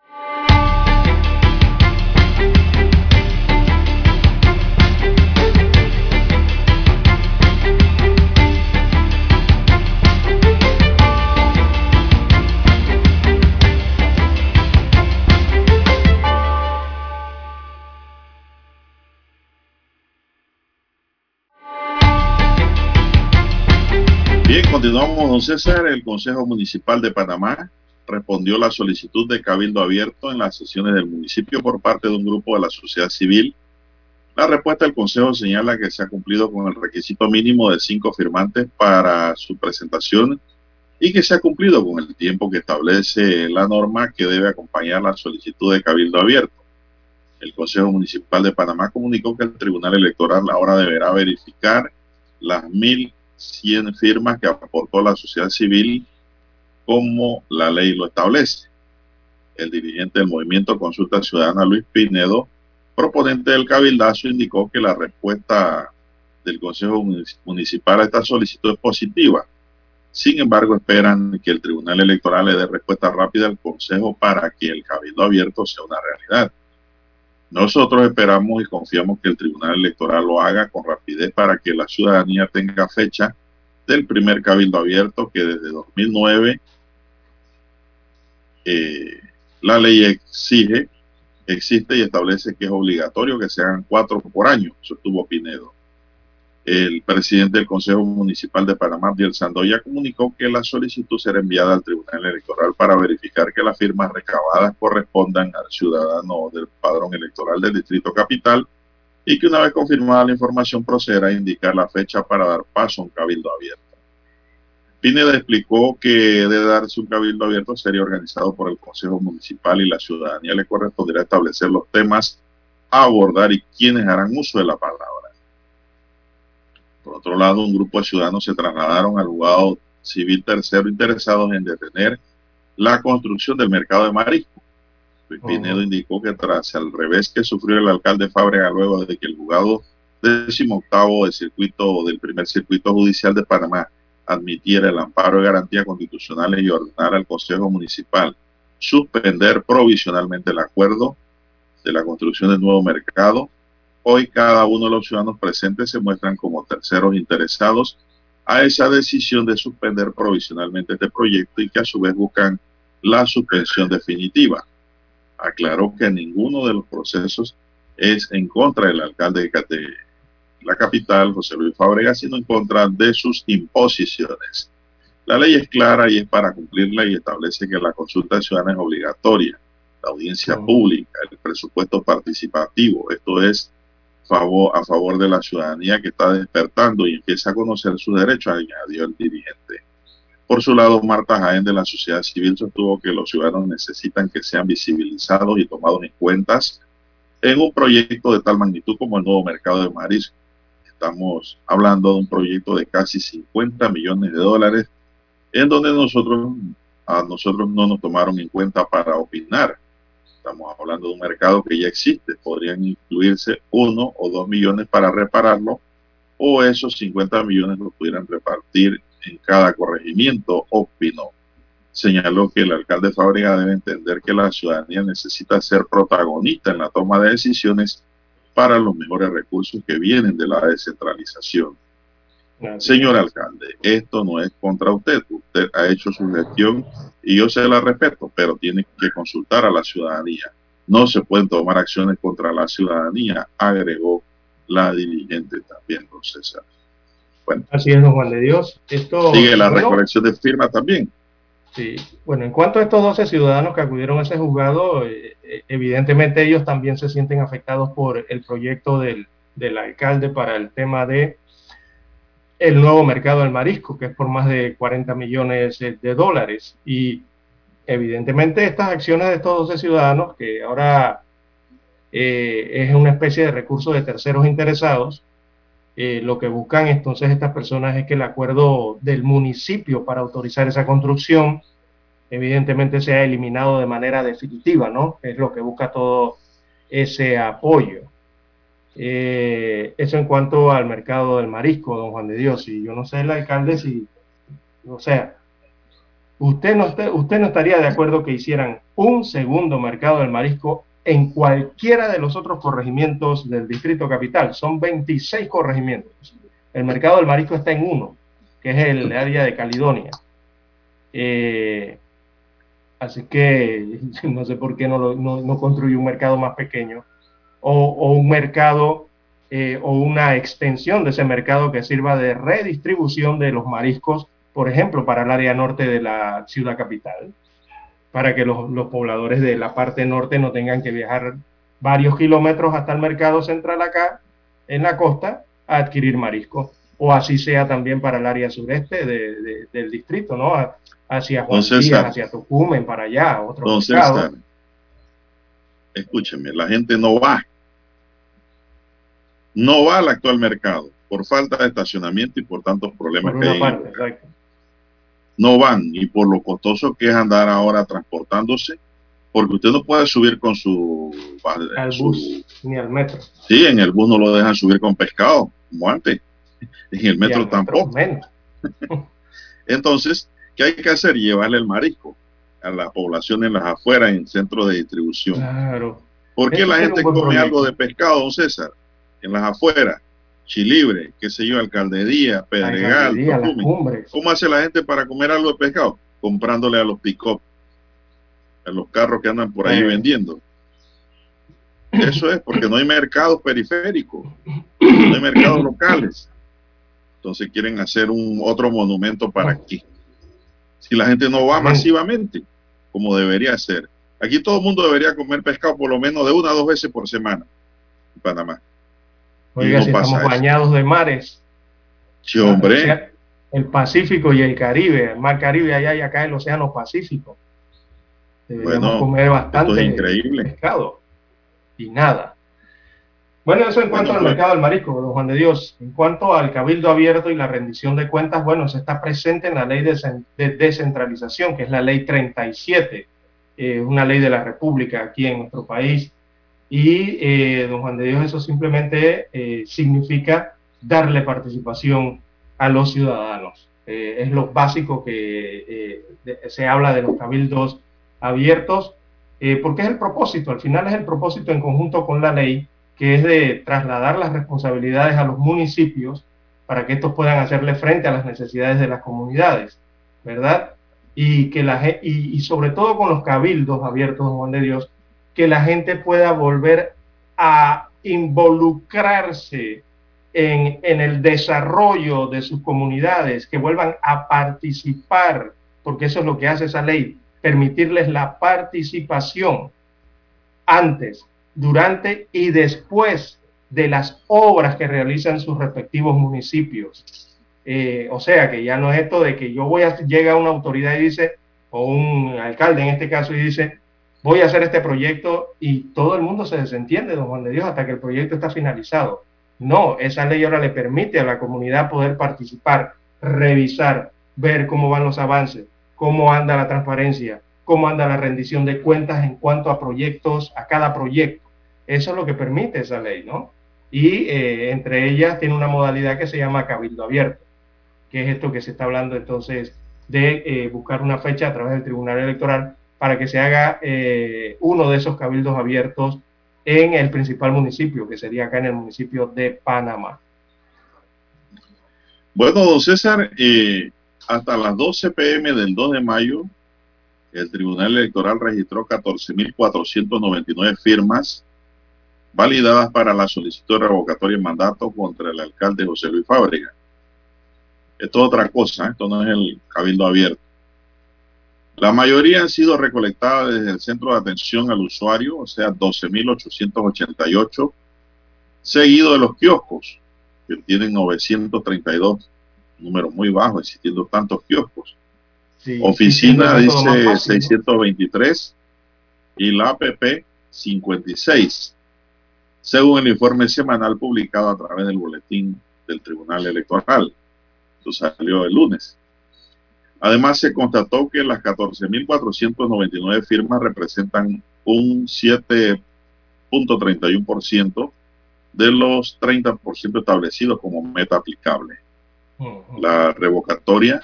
Bien, continuamos, don César. El Consejo Municipal de Panamá respondió la solicitud de cabildo abierto en las sesiones del municipio por parte de un grupo de la sociedad civil. La respuesta del Consejo señala que se ha cumplido con el requisito mínimo de cinco firmantes para su presentación y que se ha cumplido con el tiempo que establece la norma que debe acompañar la solicitud de cabildo abierto. El Consejo Municipal de Panamá comunicó que el Tribunal Electoral ahora deberá verificar las mil 100 firmas que aportó la sociedad civil como la ley lo establece. El dirigente del movimiento Consulta Ciudadana, Luis Pinedo, proponente del cabildazo, indicó que la respuesta del Consejo Municipal a esta solicitud es positiva. Sin embargo, esperan que el Tribunal Electoral le dé respuesta rápida al Consejo para que el cabildo abierto sea una realidad. Nosotros esperamos y confiamos que el Tribunal Electoral lo haga con rapidez para que la ciudadanía tenga fecha del primer cabildo abierto que desde 2009 eh, la ley exige, existe y establece que es obligatorio que se hagan cuatro por año. Eso estuvo Pinedo. El presidente del Consejo Municipal de Panamá, Diel Sandoya, comunicó que la solicitud será enviada al Tribunal Electoral para verificar que las firmas recabadas correspondan al ciudadano del padrón electoral del Distrito Capital y que una vez confirmada la información proceda a indicar la fecha para dar paso a un cabildo abierto. Pineda explicó que de darse un cabildo abierto sería organizado por el Consejo Municipal y la ciudadanía le corresponderá establecer los temas a abordar y quienes harán uso de la palabra. Por otro lado, un grupo de ciudadanos se trasladaron al juzgado civil tercero interesados en detener la construcción del mercado de marisco. Luis Pinedo indicó que tras el revés que sufrió el alcalde Fábrega luego de que el juzgado octavo del circuito del primer circuito judicial de Panamá admitiera el amparo de garantía constitucionales y ordenara al Consejo Municipal suspender provisionalmente el acuerdo de la construcción del nuevo mercado, hoy cada uno de los ciudadanos presentes se muestran como terceros interesados a esa decisión de suspender provisionalmente este proyecto y que a su vez buscan la suspensión definitiva. Aclaró que ninguno de los procesos es en contra del alcalde de la capital, José Luis Fábrega, sino en contra de sus imposiciones. La ley es clara y es para cumplirla y establece que la consulta ciudadana es obligatoria, la audiencia pública, el presupuesto participativo, esto es favor, a favor de la ciudadanía que está despertando y empieza a conocer sus derechos, añadió el dirigente. Por su lado, Marta Jaén de la sociedad civil sostuvo que los ciudadanos necesitan que sean visibilizados y tomados en cuenta en un proyecto de tal magnitud como el nuevo mercado de marisco. Estamos hablando de un proyecto de casi 50 millones de dólares en donde nosotros a nosotros no nos tomaron en cuenta para opinar. Estamos hablando de un mercado que ya existe. Podrían incluirse uno o dos millones para repararlo o esos 50 millones los pudieran repartir en cada corregimiento, opinó. Señaló que el alcalde Fábrica debe entender que la ciudadanía necesita ser protagonista en la toma de decisiones para los mejores recursos que vienen de la descentralización. Señor alcalde, esto no es contra usted. Usted ha hecho su gestión y yo se la respeto, pero tiene que consultar a la ciudadanía. No se pueden tomar acciones contra la ciudadanía, agregó la dirigente también, don César. Bueno, Así es, don Juan de Dios. Esto, sigue la recolección de firmas también. Sí, bueno, en cuanto a estos 12 ciudadanos que acudieron a ese juzgado, eh, eh, evidentemente ellos también se sienten afectados por el proyecto del, del alcalde para el tema de el nuevo mercado del marisco, que es por más de 40 millones de dólares. Y evidentemente estas acciones de estos 12 ciudadanos, que ahora eh, es una especie de recurso de terceros interesados, eh, lo que buscan entonces estas personas es que el acuerdo del municipio para autorizar esa construcción evidentemente sea eliminado de manera definitiva, ¿no? Es lo que busca todo ese apoyo. Eh, eso en cuanto al mercado del marisco, don Juan de Dios. Y yo no sé, el alcalde, si, o sea, usted no, usted no estaría de acuerdo que hicieran un segundo mercado del marisco en cualquiera de los otros corregimientos del distrito capital. Son 26 corregimientos. El mercado del marisco está en uno, que es el área de Caledonia. Eh, así que no sé por qué no, no, no un mercado más pequeño o, un mercado eh, o una extensión de ese mercado que sirva de redistribución de los mariscos, por ejemplo, para el área norte de la ciudad capital, para que los, pobladores de la parte norte no tengan que viajar varios kilómetros hasta el mercado central acá, en la costa, a adquirir marisco. O así sea también para el área sureste del distrito, ¿no? Hacia Juan hacia Tucumán, para allá, otro mercado. Escúcheme, la gente no va no va al actual mercado por falta de estacionamiento y por tantos problemas que hay. no van y por lo costoso que es andar ahora transportándose, porque usted no puede subir con su, bus ni al metro. Sí, en el bus no lo dejan subir con pescado, como antes. En el metro tampoco. Entonces, ¿qué hay que hacer? Llevarle el marisco a la población en las afueras, en centros de distribución. Claro. ¿Por qué la gente come algo de pescado, don César? En las afueras, Chilibre, qué sé yo, Alcaldería, Pedregal, ¿Cómo hace la gente para comer algo de pescado? Comprándole a los pick-up, a los carros que andan por ahí eh. vendiendo. Eso es porque no hay mercados periféricos, no hay mercados locales. Entonces quieren hacer un otro monumento para aquí. Si la gente no va masivamente, como debería ser. Aquí todo el mundo debería comer pescado por lo menos de una a dos veces por semana en Panamá. Oiga, si estamos bañados de mares. Sí, hombre. El Pacífico y el Caribe, el Mar Caribe allá y acá el Océano Pacífico. Deberíamos comer bastante increíble. pescado y nada. Bueno, eso en cuanto al mercado del marisco, don Juan de Dios. En cuanto al cabildo abierto y la rendición de cuentas, bueno, se está presente en la ley de, descentralización, que es la ley 37, eh, una ley de la República aquí en nuestro país. Y, eh, don Juan de Dios, eso simplemente eh, significa darle participación a los ciudadanos. es lo básico que se habla de los cabildos abiertos, porque es el propósito, al final es el propósito en conjunto con la ley que es de trasladar las responsabilidades a los municipios para que estos puedan hacerle frente a las necesidades de las comunidades, ¿verdad? Y, que la, y, sobre todo con los cabildos abiertos, Juan de Dios, que la gente pueda volver a involucrarse en, en, el desarrollo de sus comunidades, que vuelvan a participar, porque eso es lo que hace esa ley, permitirles la participación antes durante y después de las obras que realizan sus respectivos municipios. Eh, o sea, que ya no es esto de que yo voy a, llega una autoridad y dice, o un alcalde en este caso, y dice, voy a hacer este proyecto y todo el mundo se desentiende, don Juan de Dios, hasta que el proyecto está finalizado. No, esa ley ahora le permite a la comunidad poder participar, revisar, ver cómo van los avances, cómo anda la transparencia, cómo anda la rendición de cuentas en cuanto a proyectos, a cada proyecto. Eso es lo que permite esa ley, ¿no? Y eh, entre ellas tiene una modalidad que se llama cabildo abierto, que es esto que se está hablando entonces de eh, buscar una fecha a través del Tribunal Electoral para que se haga eh, uno de esos cabildos abiertos en el principal municipio, que sería acá en el municipio de Panamá. Bueno, don César, hasta las 12 pm del 2 de mayo el Tribunal Electoral registró 14.499 firmas validadas para la solicitud de revocatoria de mandato contra el alcalde José Luis Fábrega. Esto es otra cosa, esto no es el cabildo abierto. La mayoría han sido recolectadas desde el Centro de Atención al Usuario, o sea, 12.888, seguido de los kioscos, que tienen 932, número muy bajo, existiendo tantos kioscos. Oficina dice 623 y la APP 56, según el informe semanal publicado a través del boletín del Tribunal Electoral. Esto salió el lunes. Además, se constató que las 14.499 firmas representan un 7.31% de los 30% establecidos como meta aplicable. La revocatoria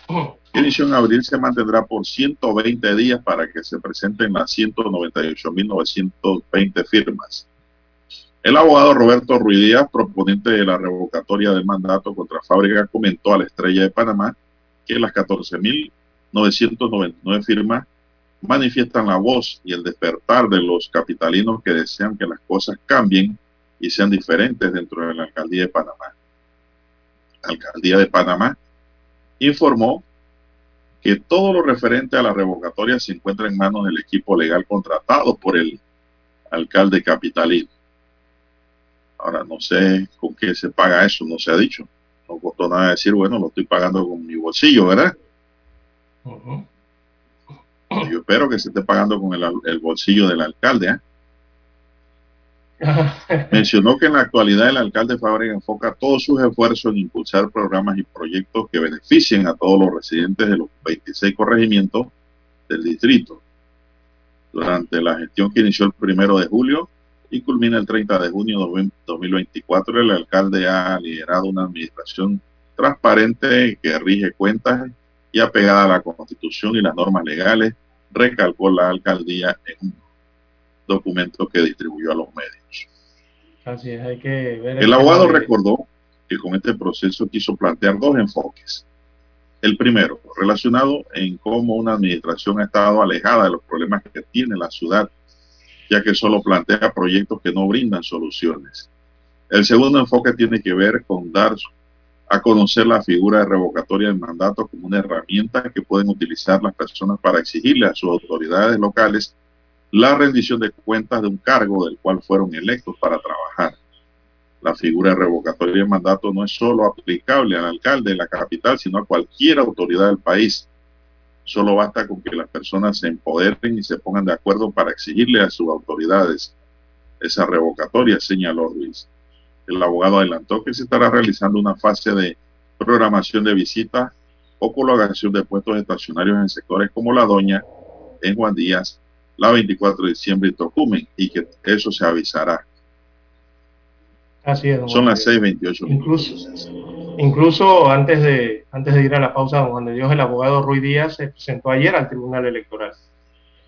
que inició en abril se mantendrá por 120 días para que se presenten las 198.920 firmas. El abogado Roberto Ruidías, proponente de la revocatoria del mandato contra Fábrica, comentó a la Estrella de Panamá que las 14.999 firmas manifiestan la voz y el despertar de los capitalinos que desean que las cosas cambien y sean diferentes dentro de la alcaldía de Panamá alcaldía de Panamá, informó que todo lo referente a la revocatoria se encuentra en manos del equipo legal contratado por el alcalde capitalino. Ahora, no sé con qué se paga eso, no se ha dicho. No costó nada decir, bueno, lo estoy pagando con mi bolsillo, ¿verdad? Yo espero que se esté pagando con el, el bolsillo del alcalde. ¿eh? Mencionó que en la actualidad el alcalde Fábrega enfoca todos sus esfuerzos en impulsar programas y proyectos que beneficien a todos los residentes de los 26 corregimientos del distrito. Durante la gestión que inició el primero de julio y culmina el 30 de junio de 2024, el alcalde ha liderado una administración transparente que rige cuentas y apegada a la constitución y las normas legales, recalcó la alcaldía en un documento que distribuyó a los medios. Así es, hay que ver. El, abogado recordó que con este proceso quiso plantear dos enfoques. El primero, relacionado en cómo una administración ha estado alejada de los problemas que tiene la ciudad, ya que solo plantea proyectos que no brindan soluciones. El segundo enfoque tiene que ver con dar a conocer la figura de revocatoria del mandato como una herramienta que pueden utilizar las personas para exigirle a sus autoridades locales la rendición de cuentas de un cargo del cual fueron electos para trabajar. La figura revocatoria de mandato no es solo aplicable al alcalde de la capital, sino a cualquier autoridad del país. Solo basta con que las personas se empoderen y se pongan de acuerdo para exigirle a sus autoridades esa revocatoria, señaló Luis. El abogado adelantó que se estará realizando una fase de programación de visitas o colocación de puestos estacionarios en sectores como La Doña, en Juan Díaz, la 24 de diciembre y Tocumen, y que eso se avisará. Así es. Son las 6.28 incluso, incluso antes de, antes de ir a la pausa, don Juan de Dios, el abogado Ruiz Díaz se presentó ayer al Tribunal Electoral.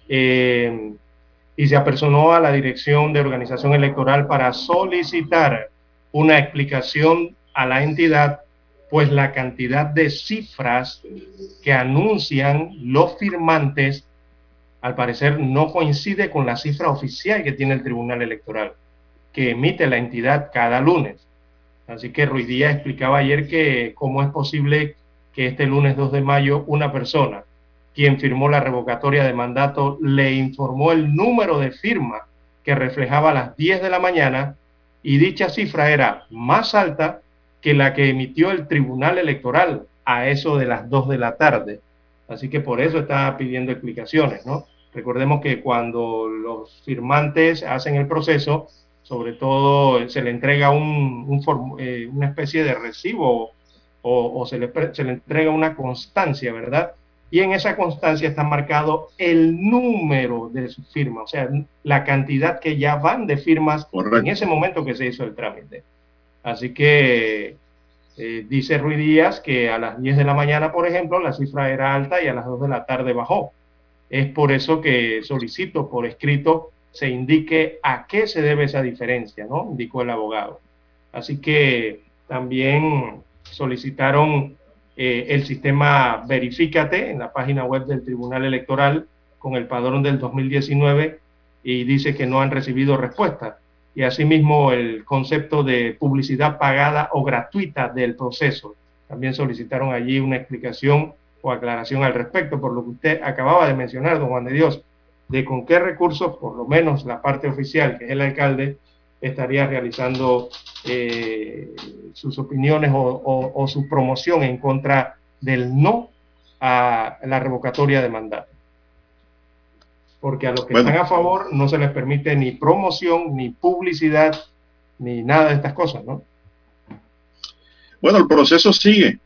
Eh, y se apersonó a la Dirección de Organización Electoral para solicitar una explicación a la entidad, pues la cantidad de cifras que anuncian los firmantes al parecer no coincide con la cifra oficial que tiene el Tribunal Electoral, que emite la entidad cada lunes. Así que Ruiz Díaz explicaba ayer que cómo es posible que este lunes 2 de mayo una persona, quien firmó la revocatoria de mandato, le informó el número de firma que reflejaba las 10 de la mañana y dicha cifra era más alta que la que emitió el Tribunal Electoral a eso de las 2 de la tarde. Así que por eso está pidiendo explicaciones, ¿no? Recordemos que cuando los firmantes hacen el proceso, sobre todo se le entrega un, eh, una especie de recibo o, se, le, se le entrega una constancia, ¿verdad? Y en esa constancia está marcado el número de su firma, o sea, la cantidad que ya van de firmas en ese momento que se hizo el trámite. Así que eh, dice Ruiz Díaz que a las 10 de la mañana, por ejemplo, la cifra era alta y a las 2 de la tarde bajó. Es por eso que solicito por escrito se indique a qué se debe esa diferencia, ¿no? Indicó el abogado. Así que también solicitaron eh, el sistema Verifícate en la página web del Tribunal Electoral con el padrón del 2019 y dice que no han recibido respuesta y asimismo el concepto de publicidad pagada o gratuita del proceso. También solicitaron allí una explicación o aclaración al respecto, por lo que usted acababa de mencionar, don Juan de Dios, de con qué recursos, por lo menos la parte oficial, que es el alcalde, estaría realizando eh, sus opiniones o, o su promoción en contra del no a la revocatoria de mandato porque a los que están a favor no se les permite ni promoción, ni publicidad, ni nada de estas cosas, ¿no? Bueno, el proceso sigue.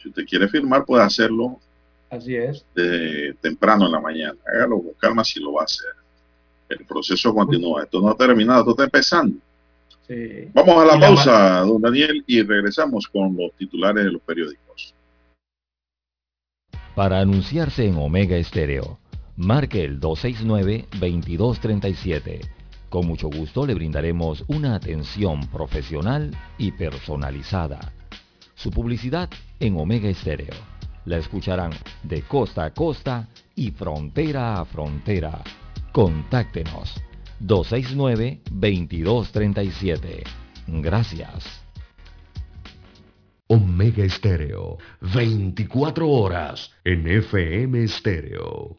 Si usted quiere firmar, puede hacerlo. Así es. De temprano en la mañana. Hágalo con calma si lo va a hacer. El proceso continúa. Esto no ha terminado, esto está empezando. Sí. Vamos a la pausa, don Daniel, y regresamos con los titulares de los periódicos. Para anunciarse en Omega Estéreo marque el 269-2237. Con mucho gusto le brindaremos una atención profesional y personalizada. Su publicidad en Omega Estéreo. La escucharán de costa a costa y frontera a frontera. Contáctenos 269-2237. Gracias. Omega Estéreo, 24 horas en FM Estéreo.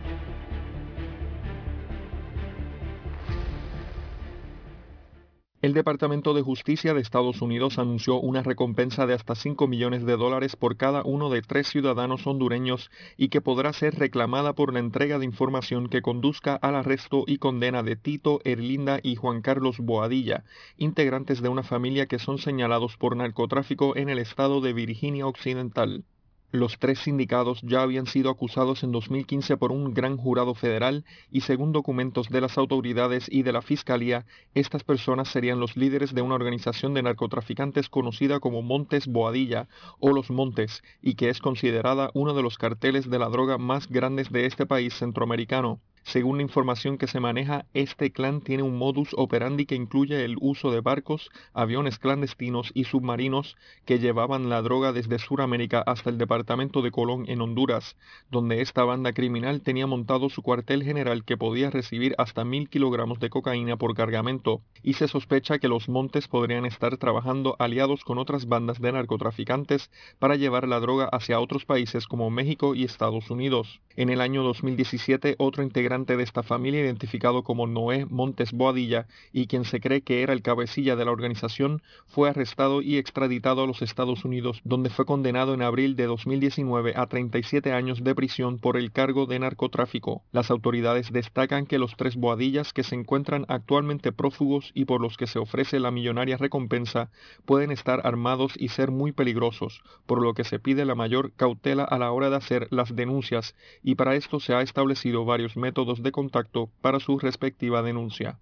El Departamento de Justicia de Estados Unidos anunció una recompensa de hasta 5 millones de dólares por cada uno de tres ciudadanos hondureños y que podrá ser reclamada por la entrega de información que conduzca al arresto y condena de Tito, Erlinda y Juan Carlos Boadilla, integrantes de una familia que son señalados por narcotráfico en el estado de Virginia Occidental. Los tres sindicados ya habían sido acusados en 2015 por un gran jurado federal y según documentos de las autoridades y de la Fiscalía, estas personas serían los líderes de una organización de narcotraficantes conocida como Montes Boadilla o Los Montes y que es considerada uno de los carteles de la droga más grandes de este país centroamericano. Según la información que se maneja, este clan tiene un modus operandi que incluye el uso de barcos, aviones clandestinos y submarinos que llevaban la droga desde Sudamérica hasta el departamento de Colón en Honduras, donde esta banda criminal tenía montado su cuartel general que podía recibir hasta mil kilogramos de cocaína por cargamento, y se sospecha que los montes podrían estar trabajando aliados con otras bandas de narcotraficantes para llevar la droga hacia otros países como México y Estados Unidos. En el año 2017, otro integrante integrante de esta familia, identificado como Noé Montes Boadilla, y quien se cree que era el cabecilla de la organización, fue arrestado y extraditado a los Estados Unidos, donde fue condenado en abril de 2019 a 37 años de prisión por el cargo de narcotráfico. Las autoridades destacan que los tres Boadillas que se encuentran actualmente prófugos y por los que se ofrece la millonaria recompensa pueden estar armados y ser muy peligrosos, por lo que se pide la mayor cautela a la hora de hacer las denuncias y para esto se ha establecido varios métodos de contacto para su respectiva denuncia.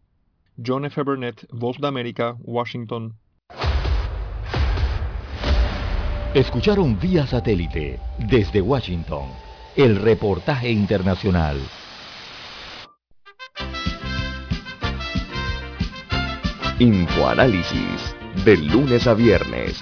John F. Burnett, Voz de América, Washington. Escucharon vía satélite desde Washington el reportaje internacional. Infoanálisis, de lunes a viernes,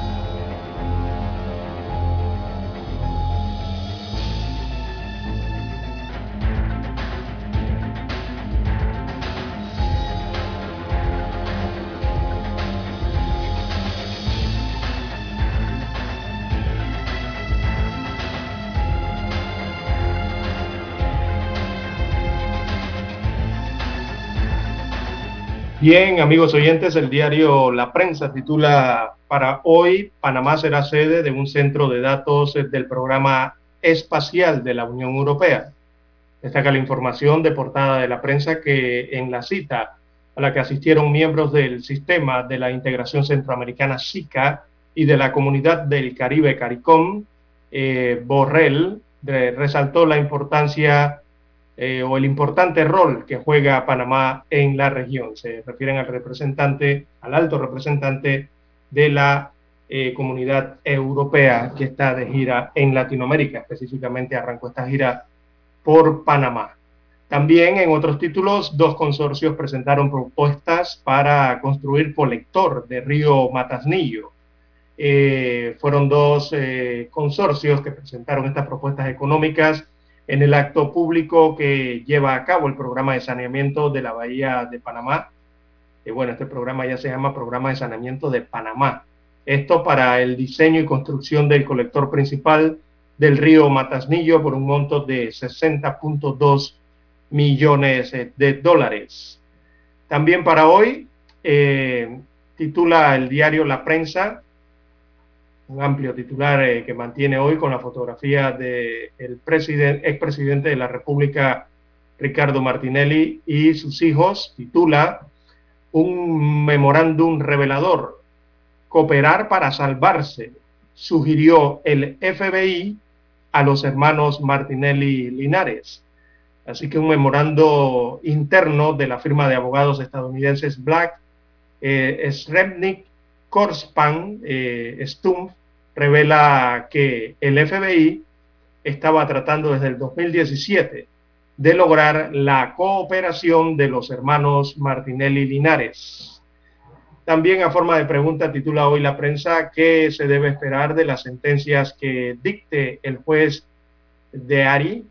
Bien, amigos oyentes, el diario La Prensa titula para hoy, Panamá será sede de un centro de datos del programa espacial de la Unión Europea. Destaca la información de portada de la prensa que en la cita a la que asistieron miembros del sistema de la integración centroamericana SICA y de la comunidad del Caribe CARICOM, eh, Borrell resaltó la importancia eh, o el importante rol que juega Panamá en la región. Se refieren al representante, al alto representante de la eh, comunidad europea que está de gira en Latinoamérica, específicamente arrancó esta gira por Panamá. También en otros títulos, dos consorcios presentaron propuestas para construir colector de río Matasnillo. Eh, fueron dos consorcios que presentaron estas propuestas económicas en el acto público que lleva a cabo el programa de saneamiento de la Bahía de Panamá. Y bueno, este programa ya se llama Programa de Saneamiento de Panamá. Esto para el diseño y construcción del colector principal del río Matasnillo por un monto de 60.2 millones de dólares. También para hoy, eh, titula el diario La Prensa, un amplio titular eh, que mantiene hoy con la fotografía del el expresidente de la República, Ricardo Martinelli, y sus hijos, titula un memorándum revelador, cooperar para salvarse, sugirió el FBI a los hermanos Martinelli Linares. Así que un memorando interno de la firma de abogados estadounidenses Black, eh, Srebnik, Korspan, eh, Stumpf revela que el FBI estaba tratando desde el 2017 de lograr la cooperación de los hermanos Martinelli Linares. También a forma de pregunta titula hoy la prensa qué se debe esperar de las sentencias que dicte el juez de Ari.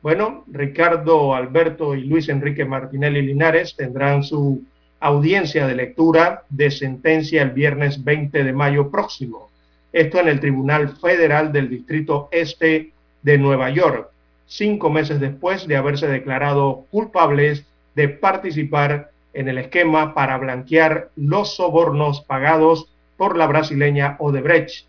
Bueno, Ricardo Alberto y Luis Enrique Martinelli Linares tendrán su audiencia de lectura de sentencia el viernes 20 de mayo próximo esto en el Tribunal Federal del Distrito Este de Nueva York, cinco meses después de haberse declarado culpables de participar en el esquema para blanquear los sobornos pagados por la brasileña Odebrecht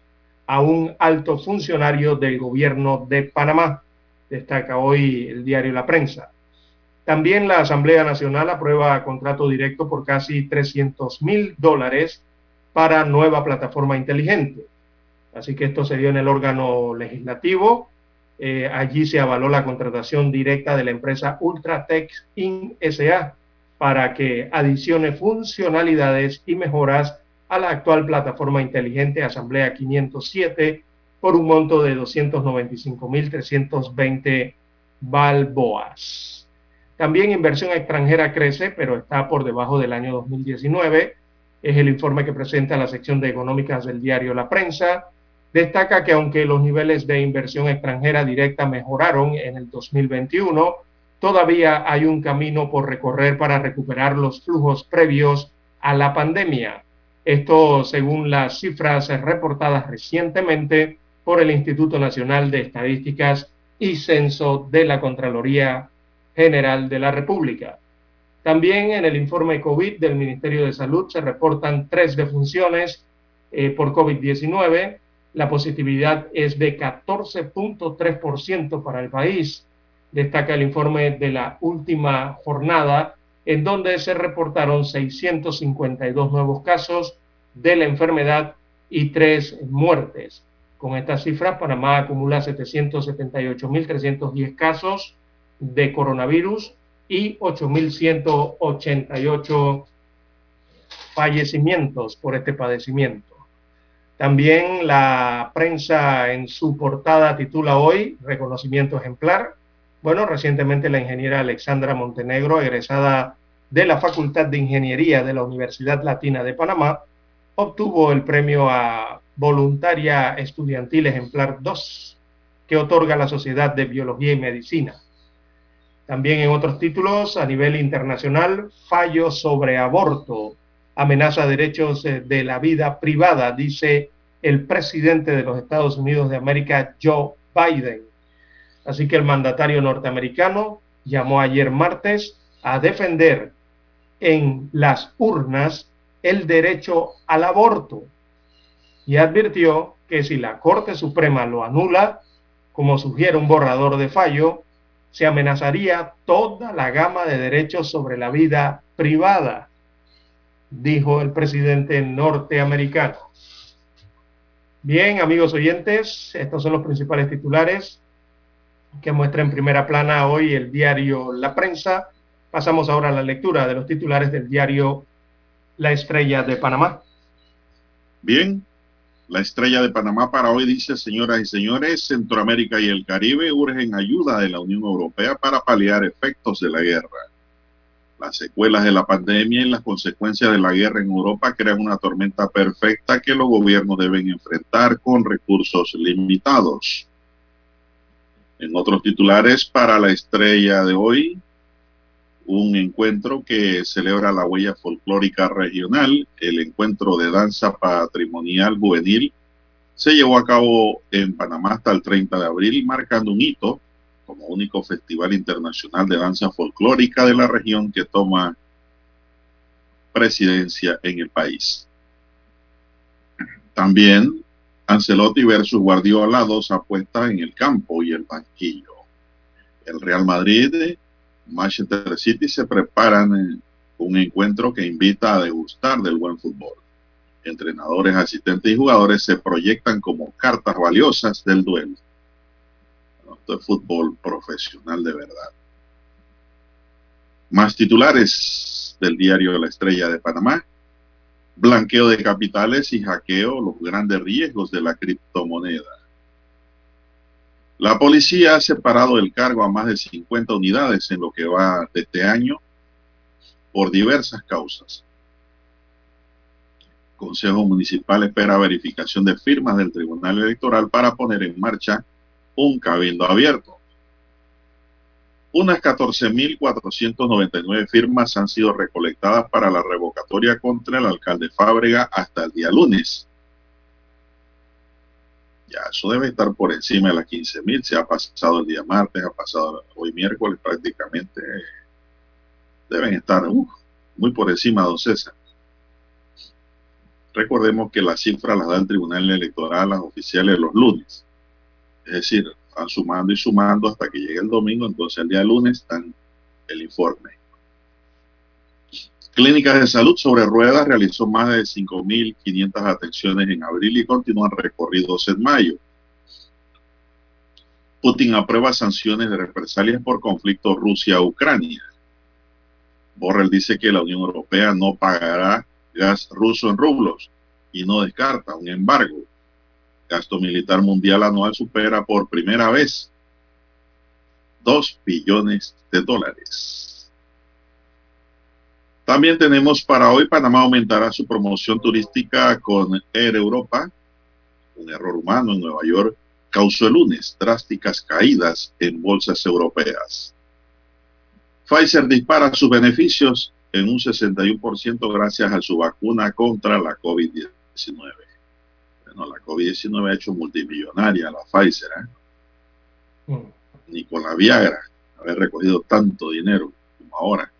a un alto funcionario del gobierno de Panamá, destaca hoy el diario La Prensa. También la Asamblea Nacional aprueba contrato directo por casi 300 mil dólares para nueva plataforma inteligente. Así que esto se dio en el órgano legislativo. Eh, allí se avaló la contratación directa de la empresa Ultratech In SA para que adicione funcionalidades y mejoras a la actual plataforma inteligente Asamblea 507 por un monto de 295.320 balboas. También inversión extranjera crece, pero está por debajo del año 2019. Es el informe que presenta la sección de económicas del diario La Prensa. Destaca que aunque los niveles de inversión extranjera directa mejoraron en el 2021, todavía hay un camino por recorrer para recuperar los flujos previos a la pandemia. Esto según las cifras reportadas recientemente por el Instituto Nacional de Estadísticas y Censo de la Contraloría General de la República. También en el informe COVID del Ministerio de Salud se reportan tres defunciones eh, por COVID-19. La positividad es de 14.3% para el país. Destaca el informe de la última jornada en donde se reportaron 652 nuevos casos de la enfermedad y tres muertes. Con estas cifras, Panamá acumula 778.310 casos de coronavirus y 8.188 fallecimientos por este padecimiento. También la prensa en su portada titula hoy Reconocimiento ejemplar. Bueno, recientemente la ingeniera Alexandra Montenegro, egresada de la Facultad de Ingeniería de la Universidad Latina de Panamá, obtuvo el premio a Voluntaria Estudiantil Ejemplar 2, que otorga la Sociedad de Biología y Medicina. También en otros títulos a nivel internacional, fallo sobre aborto, amenaza derechos de la vida privada, dice el presidente de los Estados Unidos de América, Joe Biden. Así que el mandatario norteamericano llamó ayer martes a defender en las urnas el derecho al aborto y advirtió que si la Corte Suprema lo anula, como sugiere un borrador de fallo, se amenazaría toda la gama de derechos sobre la vida privada, dijo el presidente norteamericano. Bien, amigos oyentes, estos son los principales titulares que muestra en primera plana hoy el diario La Prensa. Pasamos ahora a la lectura de los titulares del diario La Estrella de Panamá. Bien, la estrella de Panamá para hoy dice, señoras y señores, Centroamérica y el Caribe urgen ayuda de la Unión Europea para paliar efectos de la guerra. Las secuelas de la pandemia y las consecuencias de la guerra en Europa crean una tormenta perfecta que los gobiernos deben enfrentar con recursos limitados. En otros titulares para la estrella de hoy, un encuentro que celebra la huella folclórica regional, el encuentro de danza patrimonial juvenil, se llevó a cabo en Panamá hasta el 30 de abril, marcando un hito como único festival internacional de danza folclórica de la región que toma presidencia en el país. También Ancelotti versus Guardiola, dos apuestas en el campo y el banquillo. El Real Madrid Manchester City se preparan un encuentro que invita a degustar del buen fútbol. Entrenadores, asistentes y jugadores se proyectan como cartas valiosas del duelo. Esto es fútbol profesional de verdad. Más titulares del diario La Estrella de Panamá. Blanqueo de capitales y hackeo, los grandes riesgos de la criptomoneda. La policía ha separado el cargo a más de 50 unidades en lo que va de este año por diversas causas. Consejo Municipal espera verificación de firmas del Tribunal Electoral para poner en marcha un cabildo abierto. Unas 14.499 firmas han sido recolectadas para la revocatoria contra el alcalde Fábrega hasta el día lunes. Ya, eso debe estar por encima de las 15 mil. Se ha pasado el día martes, ha pasado hoy miércoles prácticamente. Deben estar muy por encima, don César. Recordemos que las cifras las da el Tribunal Electoral, las oficiales los lunes. Es decir, van sumando y sumando hasta que llegue el domingo, entonces el día lunes están el informe. Clínicas de Salud sobre Ruedas realizó más de 5.500 atenciones en abril y continúan recorridos en mayo. Putin aprueba sanciones de represalias por conflicto Rusia-Ucrania. Borrell dice que la Unión Europea no pagará gas ruso en rublos y no descarta un embargo. Gasto militar mundial anual supera por primera vez 2 billones de dólares. También tenemos para hoy, Panamá aumentará su promoción turística con Air Europa. Un error humano en Nueva York causó el lunes drásticas caídas en bolsas europeas. Pfizer dispara sus beneficios en un 61% gracias a su vacuna contra la COVID-19. Bueno, la COVID-19 ha hecho multimillonaria a la Pfizer. ¿eh? Mm. Ni con la Viagra haber recogido tanto dinero como ahora.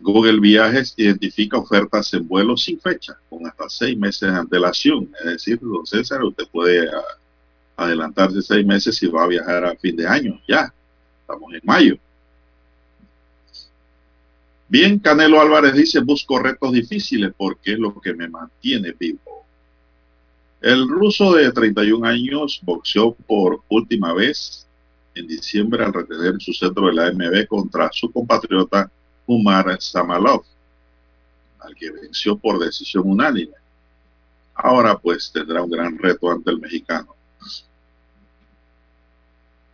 Google Viajes identifica ofertas en vuelos sin fecha, con hasta seis meses de antelación. Es decir, don César, usted puede ah, adelantarse seis meses si va a viajar a fin de año. Ya, estamos en mayo. Bien, Canelo Álvarez dice, busco retos difíciles porque es lo que me mantiene vivo. El ruso de 31 años boxeó por última vez en diciembre al retener su centro de la MB contra su compatriota Umar Samalov, al que venció por decisión unánime. Ahora pues tendrá un gran reto ante el mexicano.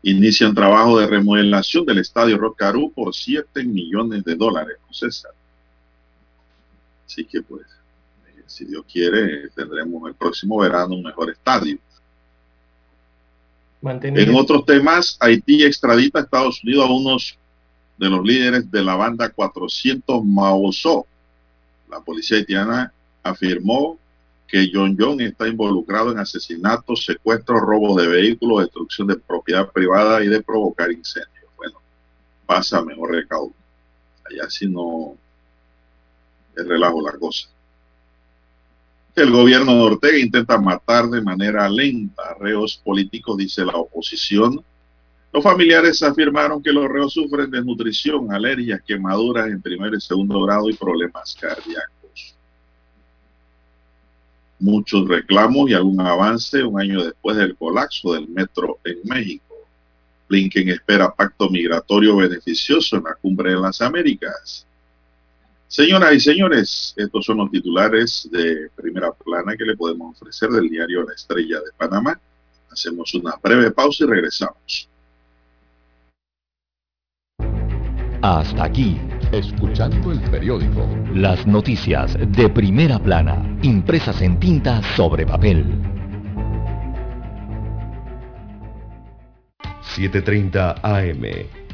Inician trabajo de remodelación del estadio Rocaru por 7 millones de dólares, César. Así que pues, si Dios quiere, tendremos el próximo verano un mejor estadio. En otros temas, Haití extradita a Estados Unidos a unos de los líderes de la banda 400 Maoso. La policía haitiana afirmó que John John está involucrado en asesinatos, secuestros, robos de vehículos, destrucción de propiedad privada y de provocar incendios. Bueno, pasa mejor recaudo. Allá si no es relajo la cosa. El gobierno de Ortega intenta matar de manera lenta a reos políticos, dice la oposición, los familiares afirmaron que los reos sufren desnutrición, alergias, quemaduras en primer y segundo grado y problemas cardíacos. Muchos reclamos y algún avance un año después del colapso del metro en México. Blinken espera pacto migratorio beneficioso en la cumbre de las Américas. Señoras y señores, estos son los titulares de primera plana que le podemos ofrecer del diario La Estrella de Panamá. Hacemos una breve pausa y regresamos. Hasta aquí, escuchando el periódico. Las noticias de primera plana, impresas en tinta sobre papel. 7.30 AM.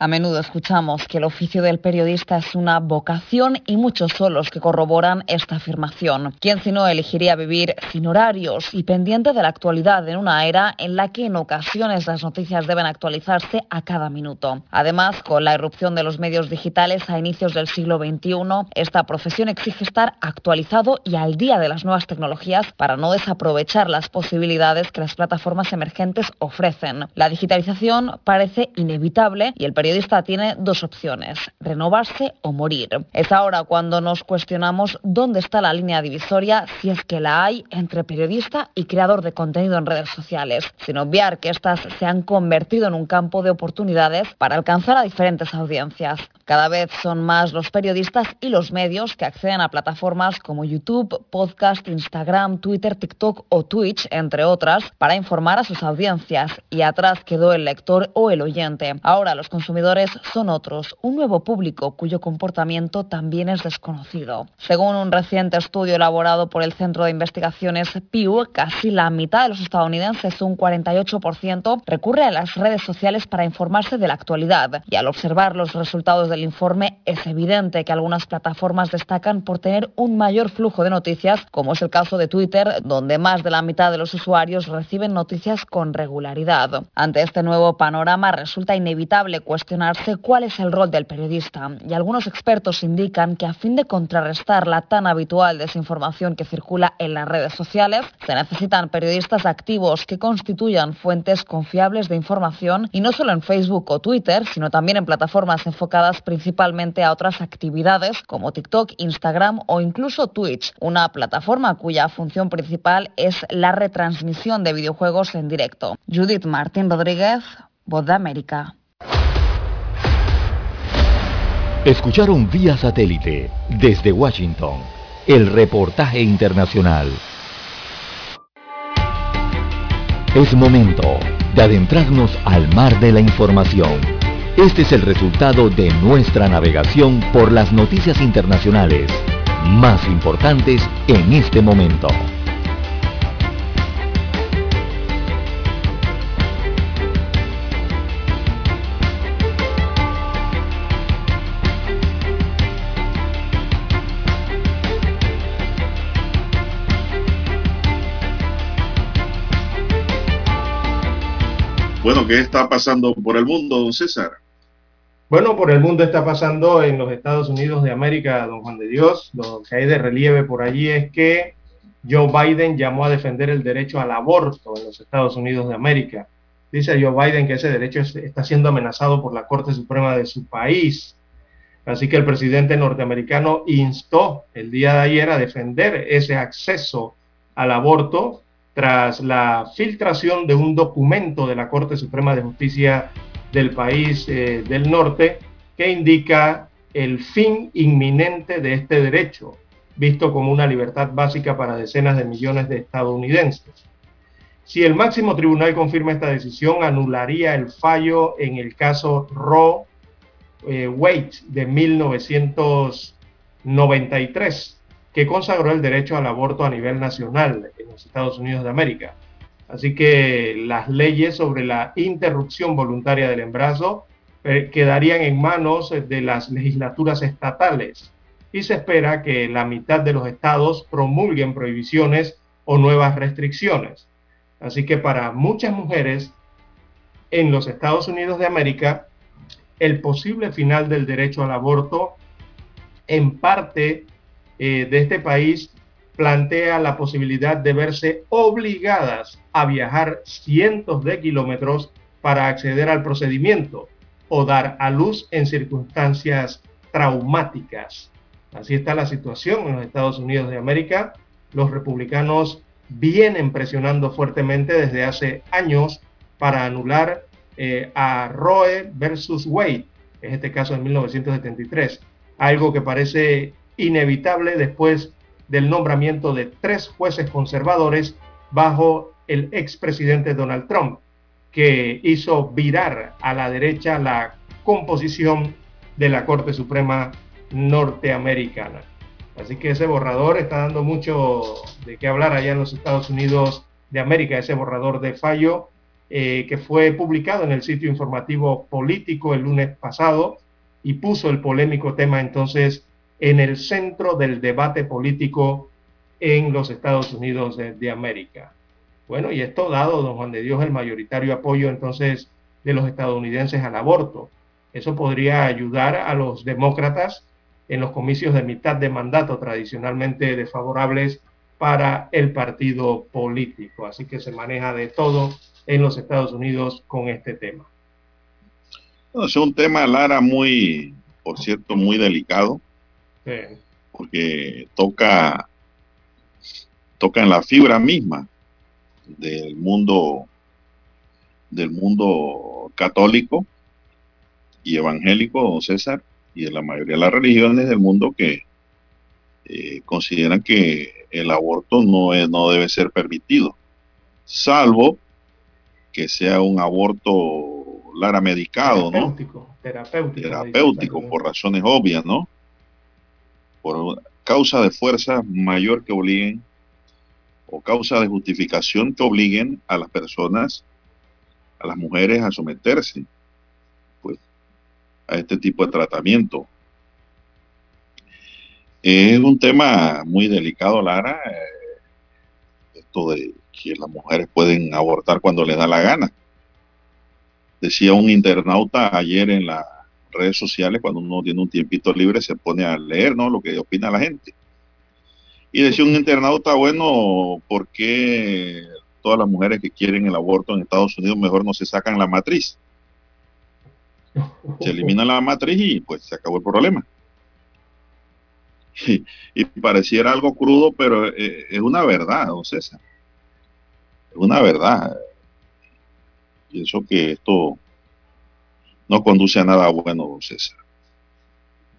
A menudo escuchamos que el oficio del periodista es una vocación y muchos son los que corroboran esta afirmación. ¿Quién si no elegiría vivir sin horarios y pendiente de la actualidad en una era en la que en ocasiones las noticias deben actualizarse a cada minuto? Además, con la irrupción de los medios digitales a inicios del siglo XXI, esta profesión exige estar actualizado y al día de las nuevas tecnologías para no desaprovechar las posibilidades que las plataformas emergentes ofrecen. La digitalización parece inevitable y el periodista periodista tiene dos opciones, renovarse o morir. Es ahora cuando nos cuestionamos dónde está la línea divisoria, si es que la hay, entre periodista y creador de contenido en redes sociales, sin obviar que éstas se han convertido en un campo de oportunidades para alcanzar a diferentes audiencias. Cada vez son más los periodistas y los medios que acceden a plataformas como YouTube, podcast, Instagram, Twitter, TikTok o Twitch, entre otras, para informar a sus audiencias. Y atrás quedó el lector o el oyente. Ahora los consumidores son otros, un nuevo público cuyo comportamiento también es desconocido. Según un reciente estudio elaborado por el Centro de Investigaciones Pew, casi la mitad de los estadounidenses, un 48%, recurre a las redes sociales para informarse de la actualidad. Y al observar los resultados del informe, es evidente que algunas plataformas destacan por tener un mayor flujo de noticias, como es el caso de Twitter, donde más de la mitad de los usuarios reciben noticias con regularidad. Ante este nuevo panorama resulta inevitable cuestionar cuál es el rol del periodista y algunos expertos indican que a fin de contrarrestar la tan habitual desinformación que circula en las redes sociales, se necesitan periodistas activos que constituyan fuentes confiables de información y no solo en Facebook o Twitter, sino también en plataformas enfocadas principalmente a otras actividades como TikTok, Instagram o incluso Twitch, una plataforma cuya función principal es la retransmisión de videojuegos en directo. Judith Martín Rodríguez, Voz de América. Escucharon vía satélite desde Washington el reportaje internacional. Es momento de adentrarnos al mar de la información. Este es el resultado de nuestra navegación por las noticias internacionales más importantes en este momento. Bueno, ¿qué está pasando por el mundo, César? Bueno, por el mundo está pasando en los Estados Unidos de América, don Juan de Dios. Lo que hay de relieve por allí es que Joe Biden llamó a defender el derecho al aborto en los Estados Unidos de América. Dice Joe Biden que ese derecho está siendo amenazado por la Corte Suprema de su país. Así que el presidente norteamericano instó el día de ayer a defender ese acceso al aborto tras la filtración de un documento de la Corte Suprema de Justicia del país eh, del norte que indica el fin inminente de este derecho, visto como una libertad básica para decenas de millones de estadounidenses. Si el máximo tribunal confirma esta decisión, anularía el fallo en el caso Roe eh, Wade de 1993 que consagró el derecho al aborto a nivel nacional en los Estados Unidos de América. Así que las leyes sobre la interrupción voluntaria del embarazo eh, quedarían en manos de las legislaturas estatales y se espera que la mitad de los estados promulguen prohibiciones o nuevas restricciones. Así que para muchas mujeres en los Estados Unidos de América, el posible final del derecho al aborto en parte eh, de este país plantea la posibilidad de verse obligadas a viajar cientos de kilómetros para acceder al procedimiento o dar a luz en circunstancias traumáticas. Así está la situación en los Estados Unidos de América. Los republicanos vienen presionando fuertemente desde hace años para anular eh, a Roe versus Wade, en este caso en 1973, algo que parece inevitable después del nombramiento de tres jueces conservadores bajo el expresidente Donald Trump, que hizo virar a la derecha la composición de la Corte Suprema norteamericana. Así que ese borrador está dando mucho de qué hablar allá en los Estados Unidos de América, ese borrador de fallo eh, que fue publicado en el sitio informativo político el lunes pasado y puso el polémico tema entonces en el centro del debate político en los Estados Unidos de, América. Bueno, y esto dado, don Juan de Dios, el mayoritario apoyo entonces de los estadounidenses al aborto. Eso podría ayudar a los demócratas en los comicios de mitad de mandato tradicionalmente desfavorables para el partido político. Así que se maneja de todo en los Estados Unidos con este tema. es un tema, Lara, muy, por cierto, muy delicado, porque toca, toca en la fibra misma del mundo, del mundo católico y evangélico, don César, y de la mayoría de las religiones del mundo que eh, consideran que el aborto no, es, no debe ser permitido, salvo que sea un aborto lara medicado, ¿no? Terapéutico. Terapéutico, por razones obvias, ¿no? Por causa de fuerza mayor que obliguen o causa de justificación que obliguen a las personas, a las mujeres a someterse pues, a este tipo de tratamiento. Es un tema muy delicado, Lara, eh, esto de que las mujeres pueden abortar cuando les da la gana. Decía un internauta ayer en las redes sociales, cuando uno tiene un tiempito libre, se pone a leer ¿no? lo que opina la gente. Y decía un internauta, bueno, ¿por qué todas las mujeres que quieren el aborto en Estados Unidos mejor no se sacan la matriz? Se elimina la matriz y pues se acabó el problema. Y, pareciera algo crudo, pero eh, es una verdad, don César una verdad. Pienso que esto no conduce a nada bueno, César.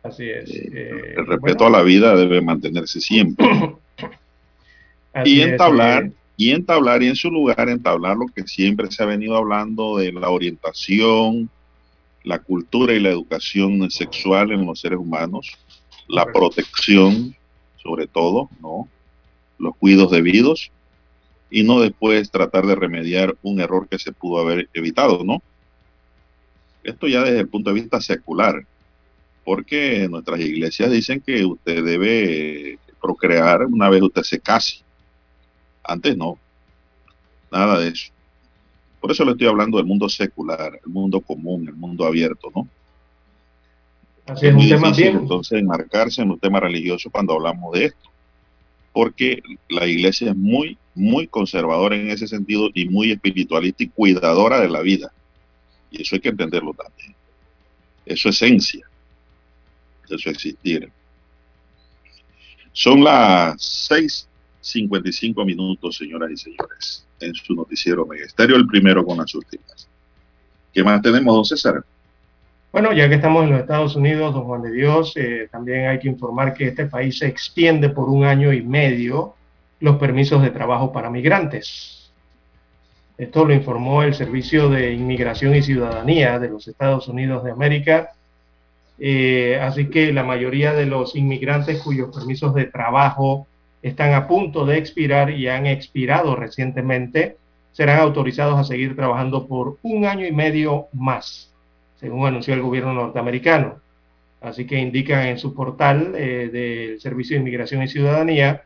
Así es. Eh, eh, el respeto a la vida debe mantenerse siempre. y entablar, eh. y entablar, y en su lugar entablar lo que siempre se ha venido hablando de la orientación, la cultura y la educación sexual en los seres humanos, la protección, sobre todo, ¿no? Los cuidados debidos y no después tratar de remediar un error que se pudo haber evitado, ¿no? Esto ya desde el punto de vista secular, porque nuestras iglesias dicen que usted debe procrear una vez usted se case. Antes no, nada de eso. Por eso le estoy hablando del mundo secular, el mundo común, el mundo abierto, ¿no? Así es, muy difícil entonces enmarcarse en un tema religioso cuando hablamos de esto, porque la iglesia es muy muy conservadora en ese sentido y muy espiritualista y cuidadora de la vida. Y eso hay que entenderlo también. Eso es esencia de su existir. Son las 6.55 minutos, señoras y señores, en su noticiero Megesterio, el primero con las últimas. ¿Qué más tenemos, don César? Bueno, ya que estamos en los Estados Unidos, don Juan de Dios, eh, también hay que informar que este país se extiende por un año y medio los permisos de trabajo para migrantes. Esto lo informó el Servicio de Inmigración y Ciudadanía de los Estados Unidos de América. Eh, así que la mayoría de los inmigrantes cuyos permisos de trabajo están a punto de expirar y han expirado recientemente serán autorizados a seguir trabajando por un año y medio más, según anunció el gobierno norteamericano. Así que indican en su portal eh, del Servicio de Inmigración y Ciudadanía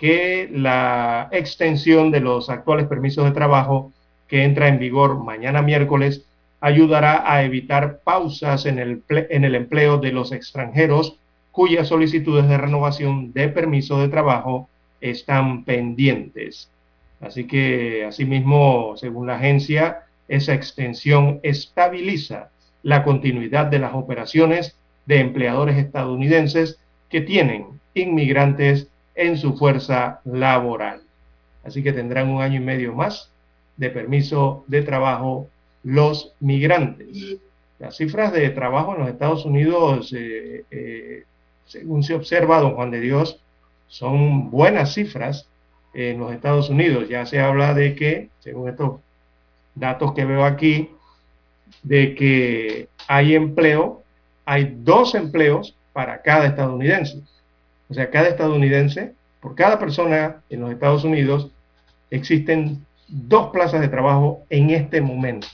que la extensión de los actuales permisos de trabajo que entra en vigor mañana miércoles ayudará a evitar pausas en el, en el empleo de los extranjeros cuyas solicitudes de renovación de permiso de trabajo están pendientes. Así que, asimismo, según la agencia, esa extensión estabiliza la continuidad de las operaciones de empleadores estadounidenses que tienen inmigrantes en su fuerza laboral. Así que tendrán un año y medio más de permiso de trabajo los migrantes. Las cifras de trabajo en los Estados Unidos, eh, eh, según se observa, don Juan de Dios, son buenas cifras en los Estados Unidos. Ya se habla de que, según estos datos que veo aquí, de que hay empleo, hay dos empleos para cada estadounidense. O sea, cada estadounidense, por cada persona en los Estados Unidos, existen dos plazas de trabajo en este momento.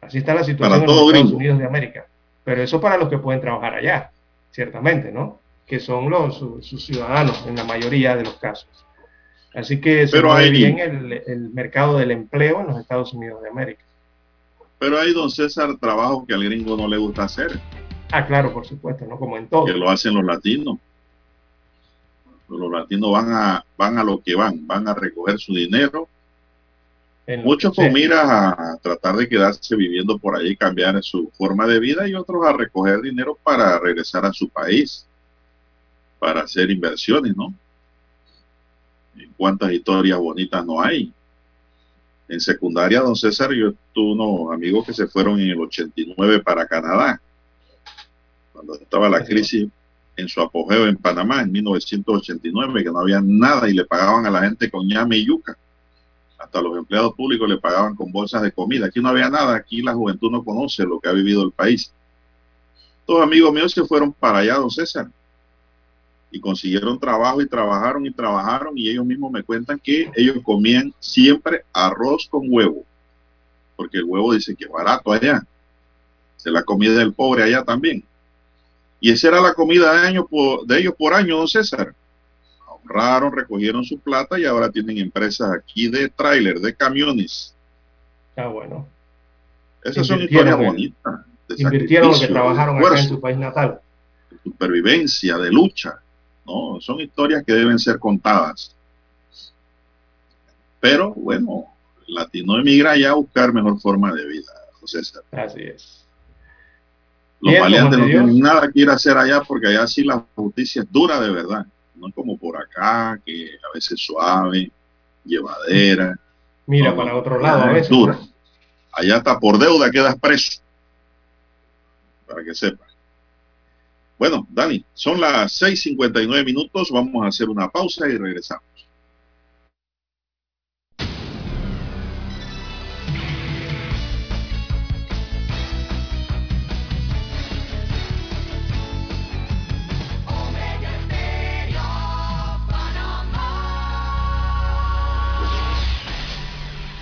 Así está la situación en los Estados Unidos de América. Pero eso para los que pueden trabajar allá, ciertamente, ¿no? Que son los, sus, ciudadanos en la mayoría de los casos. Así que se Pero bien el, el, mercado del empleo en los Estados Unidos de América. Pero hay, don César, trabajo que al gringo no le gusta hacer. Ah, claro, por supuesto, ¿no? Como en todo. Que lo hacen los latinos. Los latinos van a, van a lo que van, van a recoger su dinero. Muchos con miras a tratar de quedarse viviendo por ahí, cambiar su forma de vida y otros a recoger dinero para regresar a su país, para hacer inversiones, ¿no? ¿Cuántas historias bonitas no hay? En secundaria, don César, yo tuve unos amigos que se fueron en el 89 para Canadá, cuando estaba la crisis en su apogeo en Panamá en 1989, que no había nada y le pagaban a la gente con ñame y yuca. Hasta los empleados públicos le pagaban con bolsas de comida. Aquí no había nada, aquí la juventud no conoce lo que ha vivido el país. Todos amigos míos se fueron para allá, don César, y consiguieron trabajo y trabajaron y trabajaron y ellos mismos me cuentan que ellos comían siempre arroz con huevo, porque el huevo dice que es barato allá. Se la comida del pobre allá también. Y esa era la comida de, año de ellos por año, don César. Ahorraron, recogieron su plata y ahora tienen empresas aquí de tráiler, de camiones. Ah, bueno. Esas son historias bonitas. invirtieron lo que trabajaron acá en su país natal. De supervivencia, de lucha. No, son historias que deben ser contadas. Pero bueno, el latino emigra ya a buscar mejor forma de vida, don César. Así es. Los valientes no tienen nada que ir a hacer allá porque allá sí la justicia es dura de verdad. No es como por acá, que a veces suave, llevadera. Mira, para otro lado a veces. Dura. Allá está por deuda quedas preso. Para que sepa. Bueno, Dani, son las 6.59 minutos. Vamos a hacer una pausa y regresamos.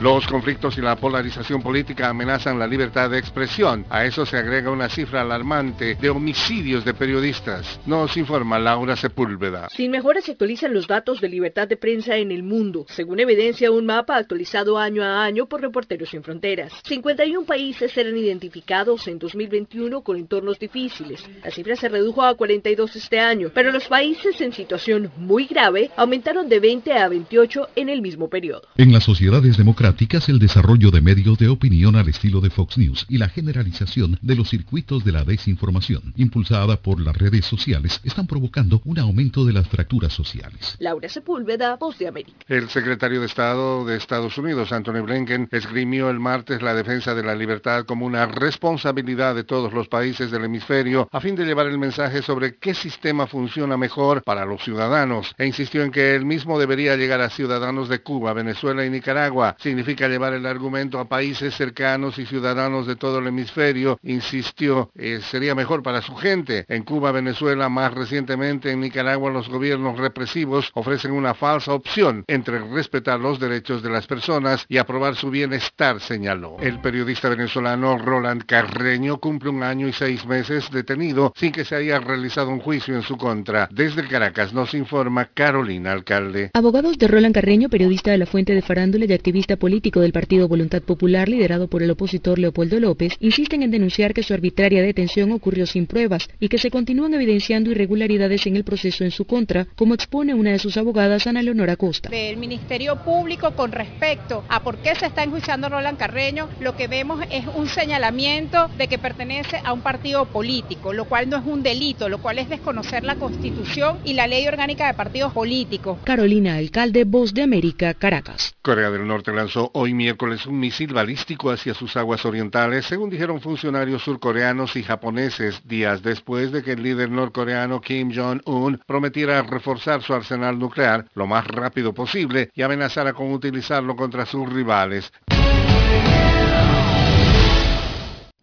Los conflictos y la polarización política amenazan la libertad de expresión. A eso se agrega una cifra alarmante de homicidios de periodistas. Nos informa Laura Sepúlveda. Sin mejoras se actualizan los datos de libertad de prensa en el mundo, según evidencia un mapa actualizado año a año por Reporteros Sin Fronteras. 51 países serán identificados en 2021 con entornos difíciles. La cifra se redujo a 42 este año, pero los países en situación muy grave aumentaron de 20 a 28 en el mismo periodo. En las sociedades democráticas, el desarrollo de medios de opinión al estilo de Fox News y la generalización de los circuitos de la desinformación, impulsada por las redes sociales, están provocando un aumento de las fracturas sociales. Laura Sepúlveda, Voz de América. El secretario de Estado de Estados Unidos, Anthony Blinken, esgrimió el martes la defensa de la libertad como una responsabilidad de todos los países del hemisferio a fin de llevar el mensaje sobre qué sistema funciona mejor para los ciudadanos e insistió en que el mismo debería llegar a ciudadanos de Cuba, Venezuela y Nicaragua, significa llevar el argumento a países cercanos y ciudadanos de todo el hemisferio, insistió, eh, sería mejor para su gente. En Cuba, Venezuela, más recientemente en Nicaragua, los gobiernos represivos ofrecen una falsa opción entre respetar los derechos de las personas y aprobar su bienestar, señaló. El periodista venezolano Roland Carreño cumple un año y seis meses detenido sin que se haya realizado un juicio en su contra. Desde Caracas nos informa Carolina Alcalde. Abogados de Roland Carreño, periodista de la Fuente de Farándula y activista política político del Partido Voluntad Popular, liderado por el opositor Leopoldo López, insisten en denunciar que su arbitraria detención ocurrió sin pruebas y que se continúan evidenciando irregularidades en el proceso en su contra, como expone una de sus abogadas, Ana Leonora Costa. Del Ministerio Público con respecto a por qué se está enjuiciando a Roland Carreño, lo que vemos es un señalamiento de que pertenece a un partido político, lo cual no es un delito, lo cual es desconocer la Constitución y la ley orgánica de partidos políticos. Carolina Alcalde, Voz de América, Caracas. Corea del Norte lanzó hoy miércoles un misil balístico hacia sus aguas orientales, según dijeron funcionarios surcoreanos y japoneses, días después de que el líder norcoreano Kim Jong-un prometiera reforzar su arsenal nuclear lo más rápido posible y amenazara con utilizarlo contra sus rivales.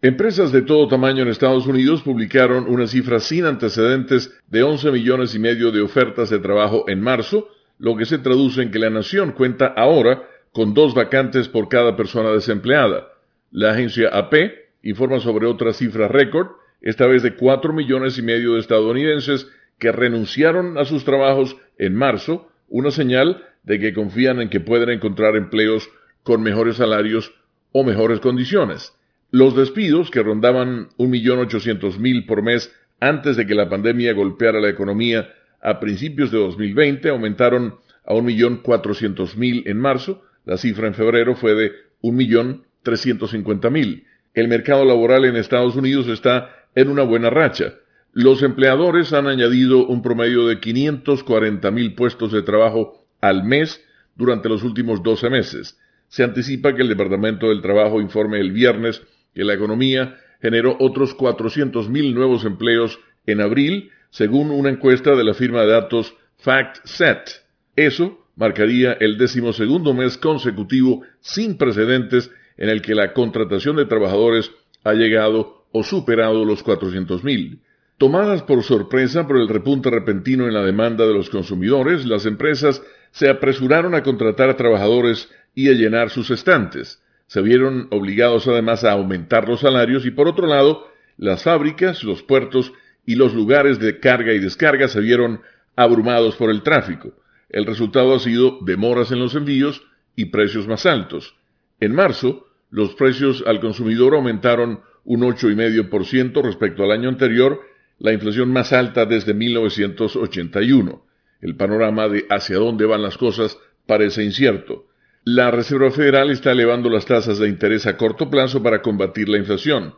Empresas de todo tamaño en Estados Unidos publicaron una cifra sin antecedentes de 11 millones y medio de ofertas de trabajo en marzo, lo que se traduce en que la nación cuenta ahora con dos vacantes por cada persona desempleada. La agencia AP informa sobre otra cifra récord, esta vez de 4 millones y medio de estadounidenses que renunciaron a sus trabajos en marzo, una señal de que confían en que pueden encontrar empleos con mejores salarios o mejores condiciones. Los despidos, que rondaban 1.800.000 por mes antes de que la pandemia golpeara la economía a principios de 2020, aumentaron a 1.400.000 en marzo. La cifra en febrero fue de 1.350.000. El mercado laboral en Estados Unidos está en una buena racha. Los empleadores han añadido un promedio de 540.000 puestos de trabajo al mes durante los últimos 12 meses. Se anticipa que el Departamento del Trabajo informe el viernes que la economía generó otros 400.000 nuevos empleos en abril, según una encuesta de la firma de datos FactSet. Eso marcaría el decimosegundo mes consecutivo sin precedentes en el que la contratación de trabajadores ha llegado o superado los 400.000. Tomadas por sorpresa por el repunte repentino en la demanda de los consumidores, las empresas se apresuraron a contratar a trabajadores y a llenar sus estantes se vieron obligados además a aumentar los salarios y por otro lado, las fábricas, los puertos y los lugares de carga y descarga se vieron abrumados por el tráfico. El resultado ha sido demoras en los envíos y precios más altos. En marzo, los precios al consumidor aumentaron un 8,5% respecto al año anterior, la inflación más alta desde 1981. El panorama de hacia dónde van las cosas parece incierto. La Reserva Federal está elevando las tasas de interés a corto plazo para combatir la inflación.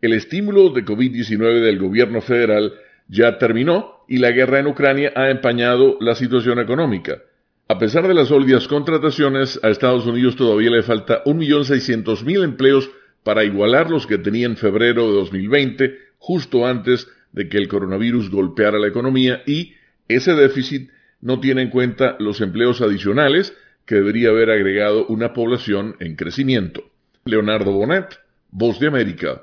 El estímulo de COVID-19 del gobierno federal ya terminó y la guerra en Ucrania ha empañado la situación económica. A pesar de las sólidas contrataciones, a Estados Unidos todavía le falta 1.600.000 empleos para igualar los que tenía en febrero de 2020, justo antes de que el coronavirus golpeara la economía y ese déficit no tiene en cuenta los empleos adicionales que debería haber agregado una población en crecimiento. Leonardo Bonet, Voz de América.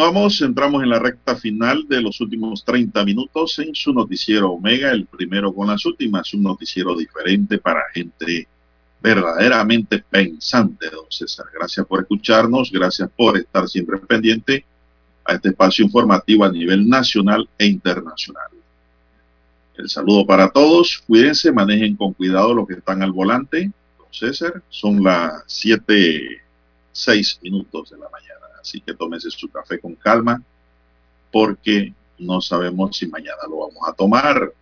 continuamos, entramos en la recta final de los últimos 30 minutos en su noticiero Omega, el primero con las últimas, un noticiero diferente para gente verdaderamente pensante, don César. Gracias por escucharnos, gracias por estar siempre pendiente a este espacio informativo a nivel nacional e internacional. El saludo para todos, cuídense, manejen con cuidado los que están al volante, don César. Son las 7, 6 minutos de la mañana. Así que tómese su café con calma, porque no sabemos si mañana lo vamos a tomar.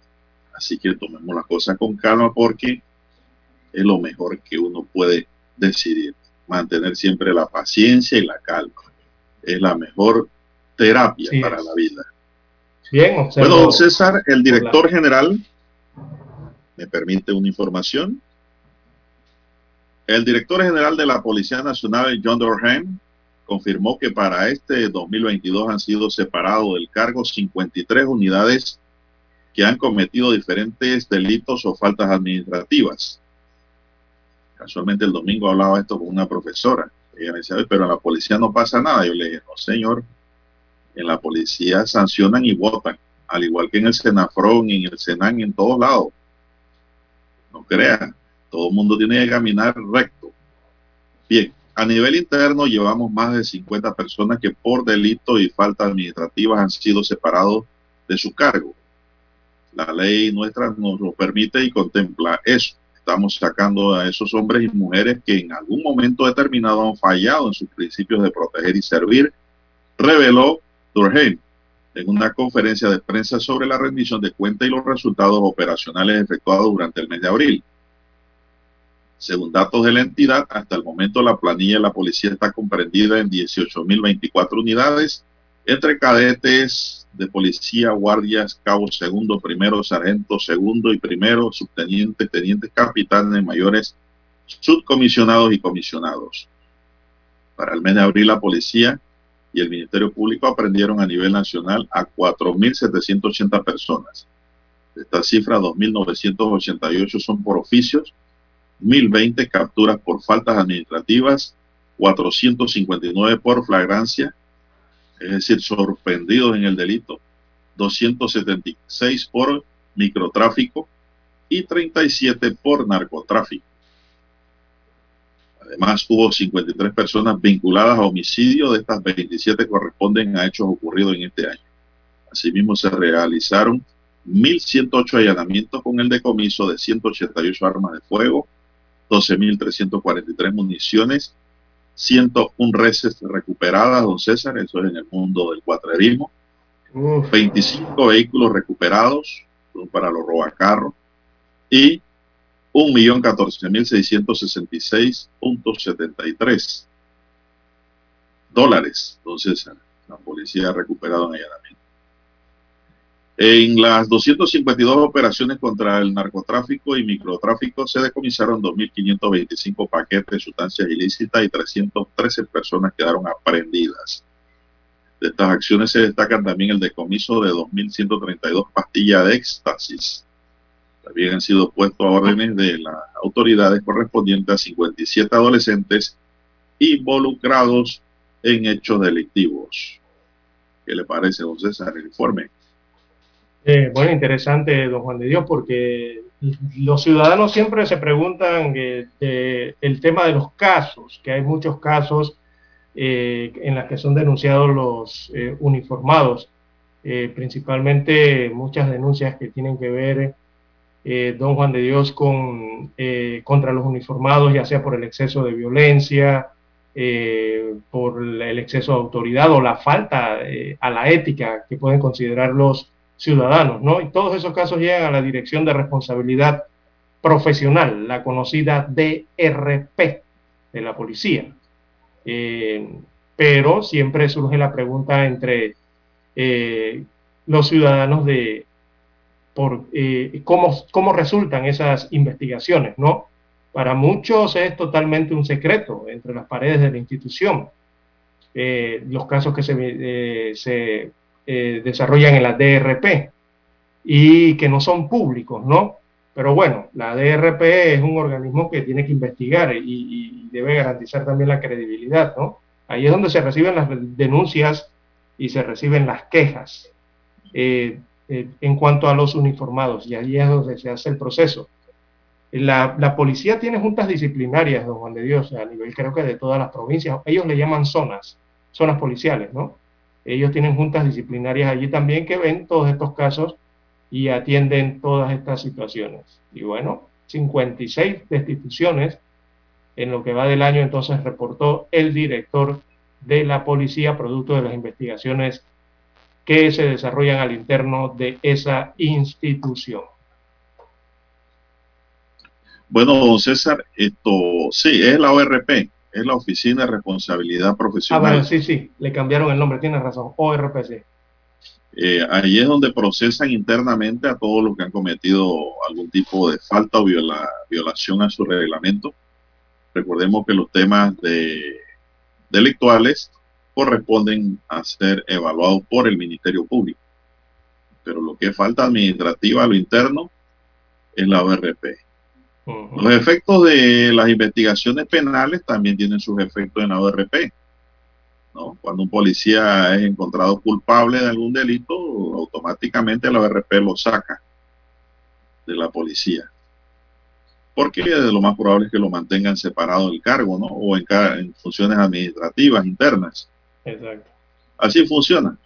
Así que tomemos las cosas con calma porque es lo mejor que uno puede decidir. Mantener siempre la paciencia y la calma. Es la mejor terapia Sí para es. la vida. Bien, observo. Bueno, don César, el director Hola. general, me permite una información. El director general de la Policía Nacional, John Durham, confirmó que para este 2022 han sido separados del cargo 53 unidades que han cometido diferentes delitos o faltas administrativas. Casualmente el domingo hablaba esto con una profesora. Ella me decía, "Ay, pero en la policía no pasa nada. Yo le dije, no señor, en la policía sancionan y votan, al igual que en el Senafrón, en el Senan, en todos lados. No crean, todo el mundo tiene que caminar recto. Bien, a nivel interno llevamos más de 50 personas que por delito y falta administrativas han sido separados de su cargo. La ley nuestra nos lo permite y contempla eso. Estamos sacando a esos hombres y mujeres que en algún momento determinado han fallado en sus principios de proteger y servir, reveló Durham en una conferencia de prensa sobre la rendición de cuentas y los resultados operacionales efectuados durante el mes de abril. Según datos de la entidad, hasta el momento la planilla de la policía está comprendida en 18.024 unidades entre cadetes de policía, guardias, cabos segundo, primero, sargento segundo y primero, subtenientes, tenientes, capitanes, mayores, subcomisionados y comisionados. Para el mes de abril la policía y el Ministerio Público aprendieron a nivel nacional a 4.780 personas. De esta cifra, 2.988 son por oficios, 1.020 capturas por faltas administrativas, 459 por flagrancia, es decir, sorprendidos en el delito, 276 por microtráfico y 37 por narcotráfico. Además, hubo 53 personas vinculadas a homicidio, de estas 27 corresponden a hechos ocurridos en este año. Asimismo, se realizaron 1.108 allanamientos con el decomiso de 188 armas de fuego, 12.343 municiones, 101 reses recuperadas, don César, eso es en el mundo del cuatrerismo, 25 vehículos recuperados para los robacarros y 1.014.666.73 dólares, don César, la policía ha recuperado en allanamiento. En las 252 operaciones contra el narcotráfico y microtráfico se decomisaron 2.525 paquetes de sustancias ilícitas y 313 personas quedaron aprehendidas. De estas acciones se destacan también el decomiso de 2.132 pastillas de éxtasis. También han sido puestos a órdenes de las autoridades correspondientes a 57 adolescentes involucrados en hechos delictivos. ¿Qué le parece, don César, el informe? Eh, bueno, interesante, don Juan de Dios, porque los ciudadanos siempre se preguntan eh, el tema de los casos, que hay muchos casos eh, en los que son denunciados los eh, uniformados, eh, principalmente muchas denuncias que tienen que ver, don Juan de Dios, con, contra los uniformados, ya sea por el exceso de violencia, por el exceso de autoridad o la falta a la ética que pueden considerar los ciudadanos, ¿no? Y todos esos casos llegan a la Dirección de Responsabilidad Profesional, la conocida DRP de la policía. Eh, pero siempre surge la pregunta entre eh, los ciudadanos de por eh, cómo, cómo resultan esas investigaciones, ¿no? Para muchos es totalmente un secreto entre las paredes de la institución. Los casos que se eh, desarrollan en la DRP y que no son públicos, ¿no? Pero bueno, la DRP es un organismo que tiene que investigar y, debe garantizar también la credibilidad, ¿no? Ahí es donde se reciben las denuncias y se reciben las quejas eh, eh, en cuanto a los uniformados y ahí es donde se hace el proceso. La, la, policía tiene juntas disciplinarias, don Juan de Dios, a nivel creo que de todas las provincias. Ellos le llaman zonas, zonas policiales, ¿no? Ellos tienen juntas disciplinarias allí también que ven todos estos casos y atienden todas estas situaciones. Y bueno, 56 destituciones en lo que va del año entonces reportó el director de la policía producto de las investigaciones que se desarrollan al interno de esa institución. Bueno, don César, esto sí, es la ORP, es la Oficina de Responsabilidad Ah, Profesional. bueno, sí, sí, le cambiaron el nombre, tienes razón, ORPC. Eh, ahí es donde procesan internamente a todos los que han cometido algún tipo de falta o viola- violación a su reglamento. Recordemos que los temas de delictuales corresponden a ser evaluados por el Ministerio Público. Pero lo que es falta administrativa a lo interno es la ORP. Los efectos de las investigaciones penales también tienen sus efectos en la ORP. ¿no? Cuando un policía es encontrado culpable de algún delito, automáticamente la ORP lo saca de la policía. Porque lo más probable es que lo mantengan separado del cargo, ¿no? O en, funciones administrativas internas. Exacto. Así funciona.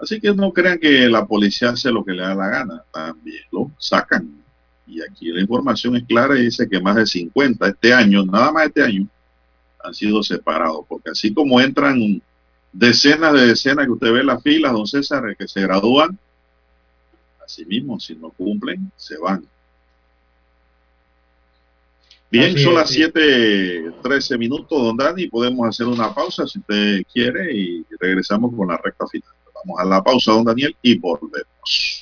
Así que no crean que la policía hace lo que le da la gana, también lo sacan. Y aquí la información es clara y dice que más de 50 este año, nada más este año, han sido separados. Porque así como entran decenas de decenas que usted ve en las filas, don César, que se gradúan, así mismo, si no cumplen, se van. Bien, Así son las sí. 7:13 minutos, don Dani. Podemos hacer una pausa si usted quiere y regresamos con la recta final. Vamos a la pausa, don Daniel, y volvemos.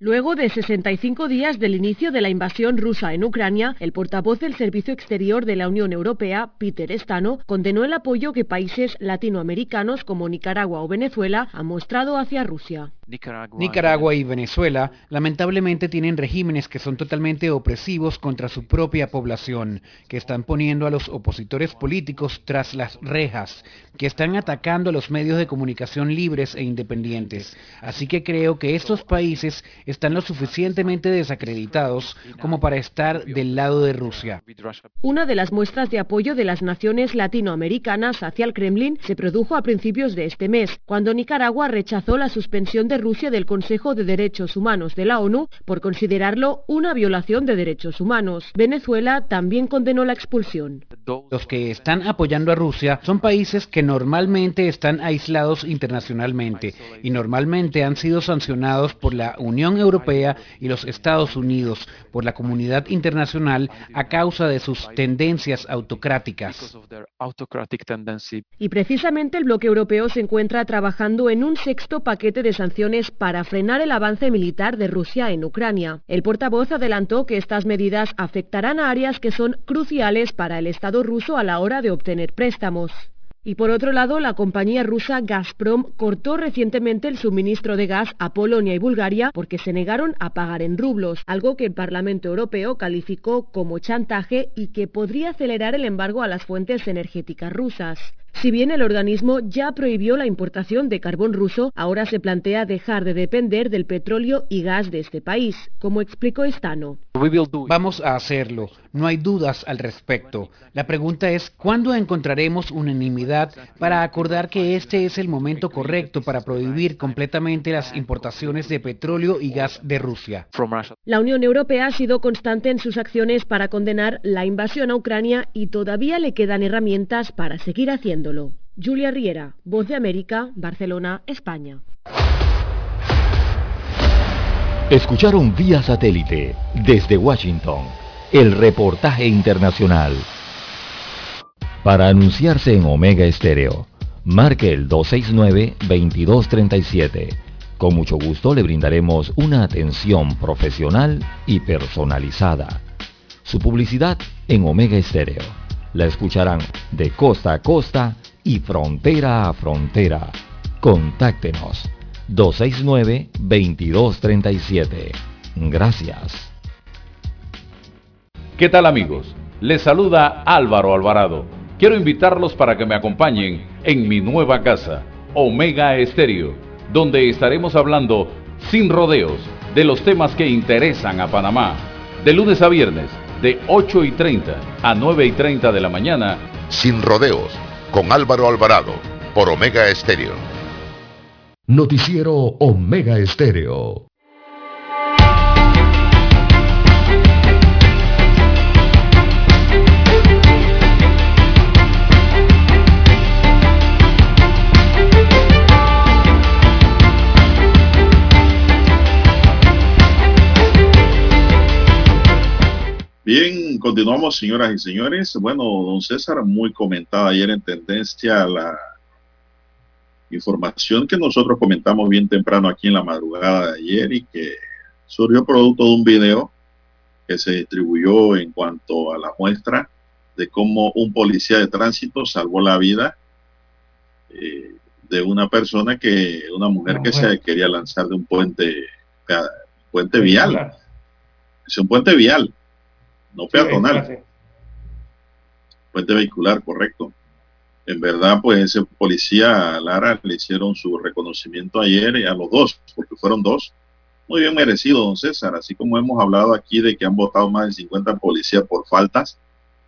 Luego de 65 días del inicio de la invasión rusa en Ucrania, el portavoz del Servicio Exterior de la Unión Europea, Peter Stano, condenó el apoyo que países latinoamericanos como Nicaragua o Venezuela han mostrado hacia Rusia. Nicaragua y Venezuela lamentablemente tienen regímenes que son totalmente opresivos contra su propia población, que están poniendo a los opositores políticos tras las rejas, que están atacando a los medios de comunicación libres e independientes. Así que creo que estos países están lo suficientemente desacreditados como para estar del lado de Rusia. Una de las muestras de apoyo de las naciones latinoamericanas hacia el Kremlin se produjo a principios de este mes, cuando Nicaragua rechazó la suspensión de Rusia del Consejo de Derechos Humanos de la ONU por considerarlo una violación de derechos humanos. Venezuela también condenó la expulsión. Los que están apoyando a Rusia son países que normalmente están aislados internacionalmente y normalmente han sido sancionados por la Unión Europea y los Estados Unidos, por la comunidad internacional a causa de sus tendencias autocráticas. Y precisamente el bloque europeo se encuentra trabajando en un sexto paquete de sanciones para frenar el avance militar de Rusia en Ucrania. El portavoz adelantó que estas medidas afectarán a áreas que son cruciales para el Estado ruso a la hora de obtener préstamos. Y por otro lado, la compañía rusa Gazprom cortó recientemente el suministro de gas a Polonia y Bulgaria porque se negaron a pagar en rublos, algo que el Parlamento Europeo calificó como chantaje y que podría acelerar el embargo a las fuentes energéticas rusas. Si bien el organismo ya prohibió la importación de carbón ruso, ahora se plantea dejar de depender del petróleo y gas de este país, como explicó Stano. Vamos a hacerlo, no hay dudas al respecto. La pregunta es, ¿cuándo encontraremos unanimidad para acordar que este es el momento correcto para prohibir completamente las importaciones de petróleo y gas de Rusia? La Unión Europea ha sido constante en sus acciones para condenar la invasión a Ucrania y todavía le quedan herramientas para seguir Julia Riera, Voz de América, Barcelona, España. Escucharon vía satélite desde Washington el reportaje internacional. Para anunciarse en Omega Estéreo, marque el 269-2237. Con mucho gusto le brindaremos una atención profesional y personalizada. Su publicidad en Omega Estéreo. La escucharán de costa a costa y frontera a frontera. Contáctenos 269-2237. Gracias. ¿Qué tal amigos? Les saluda Álvaro Alvarado. Quiero invitarlos para que me acompañen en mi nueva casa, Omega Estéreo, donde estaremos hablando sin rodeos de los temas que interesan a Panamá. De lunes a viernes, de 8 y 30 a 9 y 30 de la mañana. Sin rodeos, con Álvaro Alvarado, por Omega Estéreo. Noticiero Omega Estéreo. Bien, continuamos, señoras y señores. Bueno, don César, muy comentada ayer en tendencia la información que nosotros comentamos bien temprano aquí en la madrugada de ayer y que surgió producto de un video que se distribuyó en cuanto a la muestra de cómo un policía de tránsito salvó la vida eh, de una persona que, una mujer que se quería lanzar de un puente, puente vial. Es un puente vial no peatonal. Puente vehicular, correcto. En verdad, pues ese policía Lara le hicieron su reconocimiento ayer a los dos, porque fueron dos. Muy bien merecido, don César. Así como hemos hablado aquí de que han votado más de 50 policías por faltas,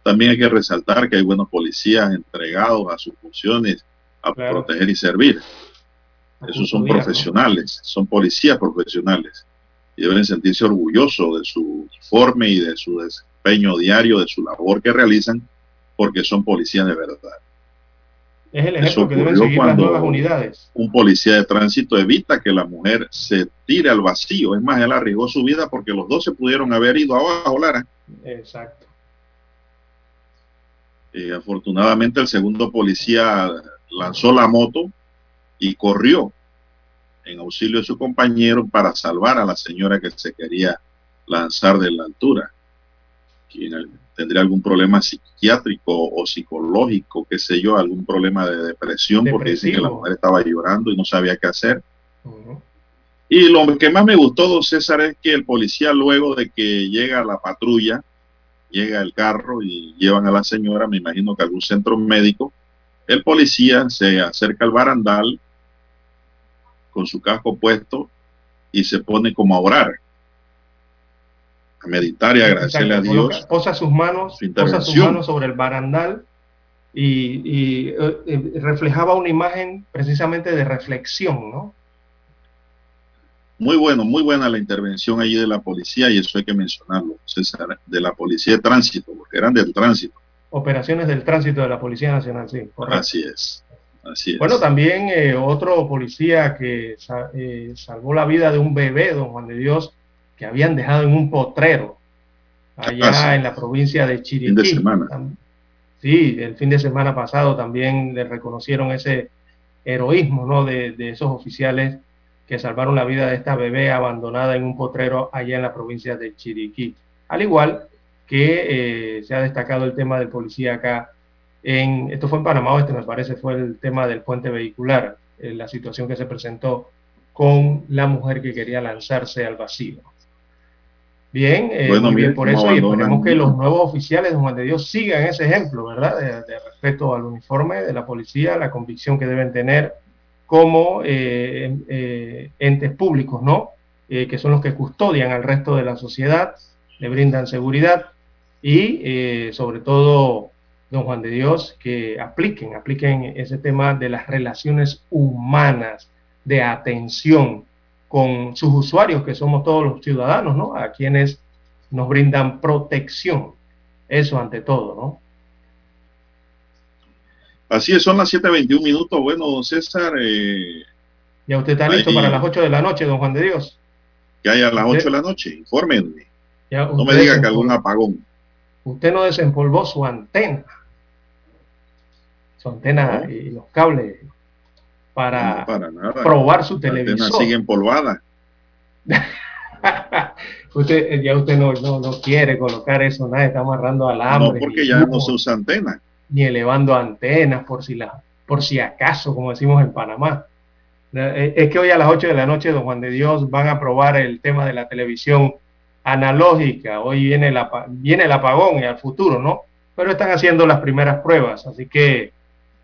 también hay que resaltar que hay buenos policías entregados a sus funciones, a proteger y servir. Esos son profesionales, son policías profesionales y deben sentirse orgullosos de su informe y de su desempeño diario, de su labor que realizan, porque son policías de verdad. Es el ejemplo que deben seguir las nuevas unidades. Un policía de tránsito evita que la mujer se tire al vacío. Es más, él arriesgó su vida porque los dos se pudieron haber ido abajo, Lara. Exacto. Eh, afortunadamente el segundo policía lanzó la moto y corrió en auxilio de su compañero para salvar a la señora que se quería lanzar de la altura. Quien tendría algún problema psiquiátrico o psicológico, qué sé yo, algún problema de depresión, porque dicen que la mujer estaba llorando y no sabía qué hacer. Y lo que más me gustó, don César, es que el policía luego de que llega la patrulla, llega el carro y llevan a la señora, me imagino que a algún centro médico, el policía se acerca al barandal con su casco puesto y se pone como a orar, a meditar y agradecerle a Dios. Posa sus manos, posa sus manos sobre el barandal y, y eh, eh, reflejaba una imagen precisamente de reflexión, ¿no? Muy bueno, muy buena la intervención allí de la policía y eso hay que mencionarlo, César, de la policía de tránsito, porque eran del tránsito. Operaciones del tránsito de la Policía Nacional, sí. Correcto. Así es. Así es. Bueno, también eh, otro policía que sa- eh, salvó la vida de un bebé, don Juan de Dios, que habían dejado en un potrero allá Ah, en la provincia de Chiriquí. Fin de semana. Sí, el fin de semana pasado también le reconocieron ese heroísmo ¿no? de, de esos oficiales que salvaron la vida de esta bebé abandonada en un potrero allá en la provincia de Chiriquí. Al igual que eh, se ha destacado el tema del policía acá en, esto fue en Panamá Oeste, me parece, fue el tema del puente vehicular, eh, la situación que se presentó con la mujer que quería lanzarse al vacío. Bien, eh, Bueno, bien por eso y esperemos que los nuevos oficiales de Juan de Dios sigan ese ejemplo, ¿verdad? De, de respeto al uniforme de la policía, la convicción que deben tener como eh, eh, entes públicos, ¿no? Eh, que son los que custodian al resto de la sociedad, le brindan seguridad y eh, sobre todo, don Juan de Dios, que apliquen, apliquen ese tema de las relaciones humanas, de atención con sus usuarios, que somos todos los ciudadanos, ¿no? A quienes nos brindan protección. Eso ante todo, ¿no? Así es, son las 7.21 minutos. Bueno, don César, eh, Ya usted está listo Ahí. para las 8 de la noche, don Juan de Dios. que hay a las Usted- 8 de la noche, infórmenme. Ya No me diga que algún apagón. usted no desempolvó su antena, su antena y los cables para, No, para nada. probar su televisor. sigue empolvada. usted, eh, ya usted no, no, no quiere colocar eso, nada, está amarrando No, alambre. porque ya no se usa antena. ni elevando antenas por si la, por si acaso, como decimos en Panamá. Eh, Es que hoy a las 8 de la noche, don Juan de Dios, van a aprobar el tema de la televisión analógica. Hoy viene el, viene el apagón y al futuro, ¿no? Pero están haciendo las primeras pruebas, así que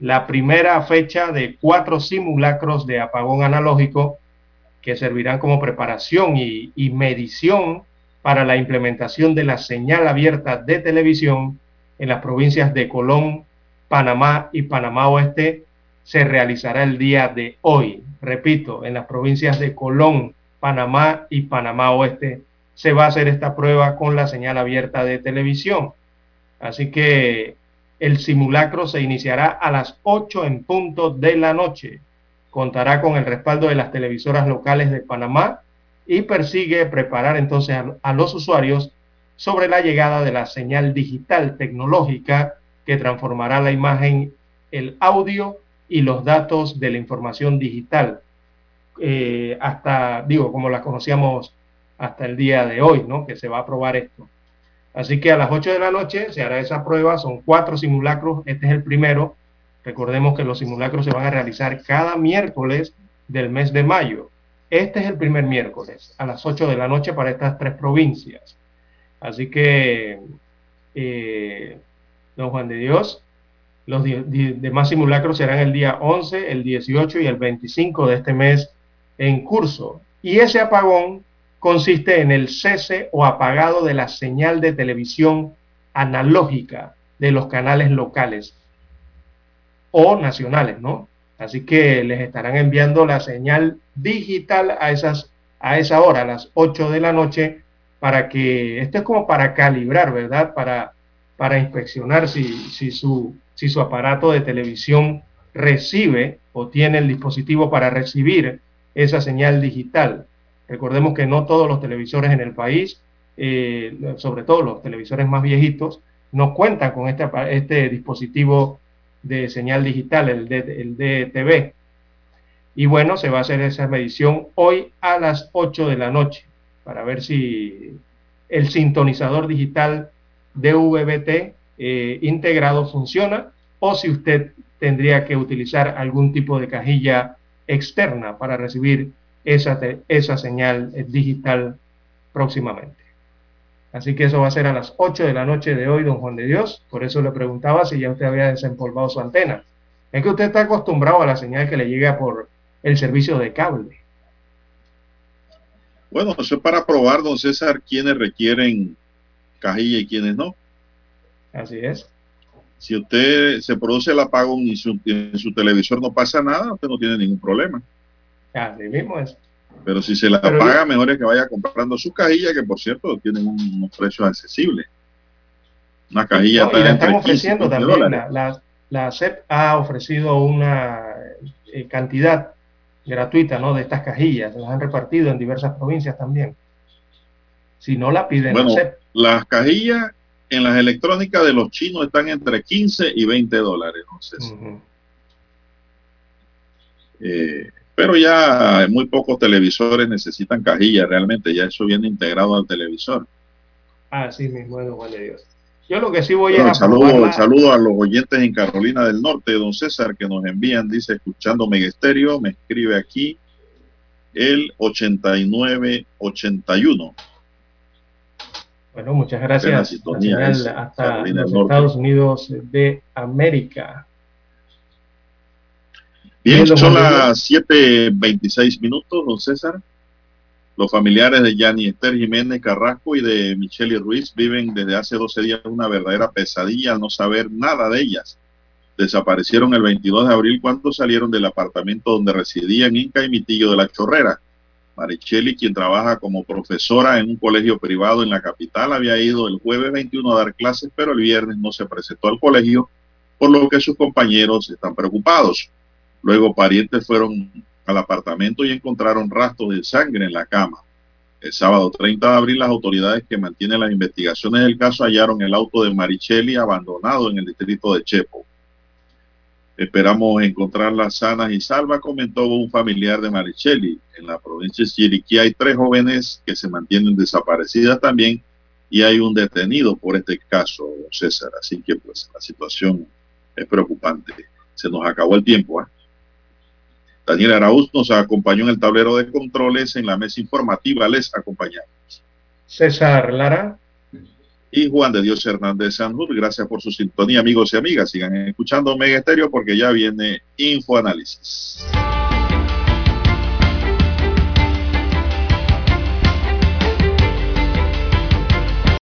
la primera fecha de cuatro simulacros de apagón analógico que servirán como preparación y, y medición para la implementación de la señal abierta de televisión en las provincias de Colón, Panamá y Panamá Oeste se realizará el día de hoy. Repito, en las provincias de Colón, Panamá y Panamá Oeste se va a hacer esta prueba con la señal abierta de televisión. Así que el simulacro se iniciará a las 8 en punto de la noche. Contará con el respaldo de las televisoras locales de Panamá y persigue preparar entonces a, los usuarios sobre la llegada de la señal digital tecnológica que transformará la imagen, el audio y los datos de la información digital. eh, hasta, digo, como la conocíamos hasta el día de hoy, ¿no? Que se va a probar esto. Así que a las 8 de la noche se hará esa prueba, son cuatro simulacros, este es el primero. Recordemos que los simulacros se van a realizar cada miércoles del mes de mayo. Este es el primer miércoles, a las 8 de la noche para estas tres provincias. Así que, eh, don Juan de Dios, los demás simulacros serán el día 11, el 18 y el 25 de este mes en curso. Y ese apagón consiste en el cese o apagado de la señal de televisión analógica de los canales locales o nacionales, ¿no? Así que les estarán enviando la señal digital a esas a esa hora, a las 8 de la noche, para que esto es como para calibrar, ¿verdad? Para para inspeccionar si, si su si su aparato de televisión recibe o tiene el dispositivo para recibir esa señal digital. Recordemos que no todos los televisores en el país, eh, sobre todo los televisores más viejitos, no cuentan con este, este dispositivo de señal digital, el, D- el DTV. Y bueno, se va a hacer esa medición hoy a las 8 de la noche para ver si el sintonizador digital DVB-T eh, integrado funciona o si usted tendría que utilizar algún tipo de cajilla externa para recibir esa, esa señal digital próximamente. Así que eso va a ser a las 8 de la noche de hoy, don Juan de Dios. Por eso le preguntaba si ya usted había desempolvado su antena. Es que usted está acostumbrado a la señal que le llega por el servicio de cable. Bueno, eso es para probar, don César, quiénes requieren cajilla y quiénes no. Así es. Si usted se produce el apagón y su, en su televisor no pasa nada, usted no tiene ningún problema. Así mismo es. Pero si se la Pero apaga, yo- mejor es que vaya comprando su cajilla, que por cierto tienen un- unos precios accesibles. Una cajilla No, y la están 15 y ofreciendo 20 también. La, la, la CEP ha ofrecido una eh, cantidad gratuita ¿no? de estas cajillas. Las han repartido en diversas provincias también. Si no la piden Bueno, la CEP. las cajillas en las electrónicas de los chinos están entre 15 y 20 dólares. Entonces, eh, pero ya muy pocos televisores necesitan cajillas realmente. Ya eso viene integrado al televisor. Así mismo don Juan de Dios. Yo lo que sí voy Bueno, a saludo, saludo a los oyentes en Carolina del Norte, don César, que nos envían, dice, escuchando Megesterio, me escribe aquí el 8981. Bueno, muchas gracias. señal hasta Carolina los Norte. Estados Unidos de América. Bien, son las 7.26 minutos, don César. Los familiares de Yanni Esther Jiménez Carrasco y de Michelle Ruiz viven desde hace 12 días una verdadera pesadilla al no saber nada de ellas. Desaparecieron el 22 de abril cuando salieron del apartamento donde residían Inca y Mitillo de la Chorrera. Maricheli, quien trabaja como profesora en un colegio privado en la capital, había ido el jueves 21 a dar clases, pero el viernes no se presentó al colegio, por lo que sus compañeros están preocupados. Luego parientes fueron al apartamento y encontraron rastros de sangre en la cama. El sábado 30 de abril, las autoridades que mantienen las investigaciones del caso hallaron el auto de Marichelli abandonado en el distrito de Chepo. Esperamos encontrarlas sanas y salvas, comentó un familiar de Marichelli. En la provincia de Chiriquí hay tres jóvenes que se mantienen desaparecidas también y hay un detenido por este caso, César. Así que pues la situación es preocupante. Se nos acabó el tiempo. ¿eh? Daniel Araúz nos acompañó en el tablero de controles, en la mesa informativa les acompañamos. César Lara. Y Juan de Dios Hernández Sanjur, gracias por su sintonía, amigos y amigas. Sigan escuchando Mega Estéreo porque ya viene Infoanálisis.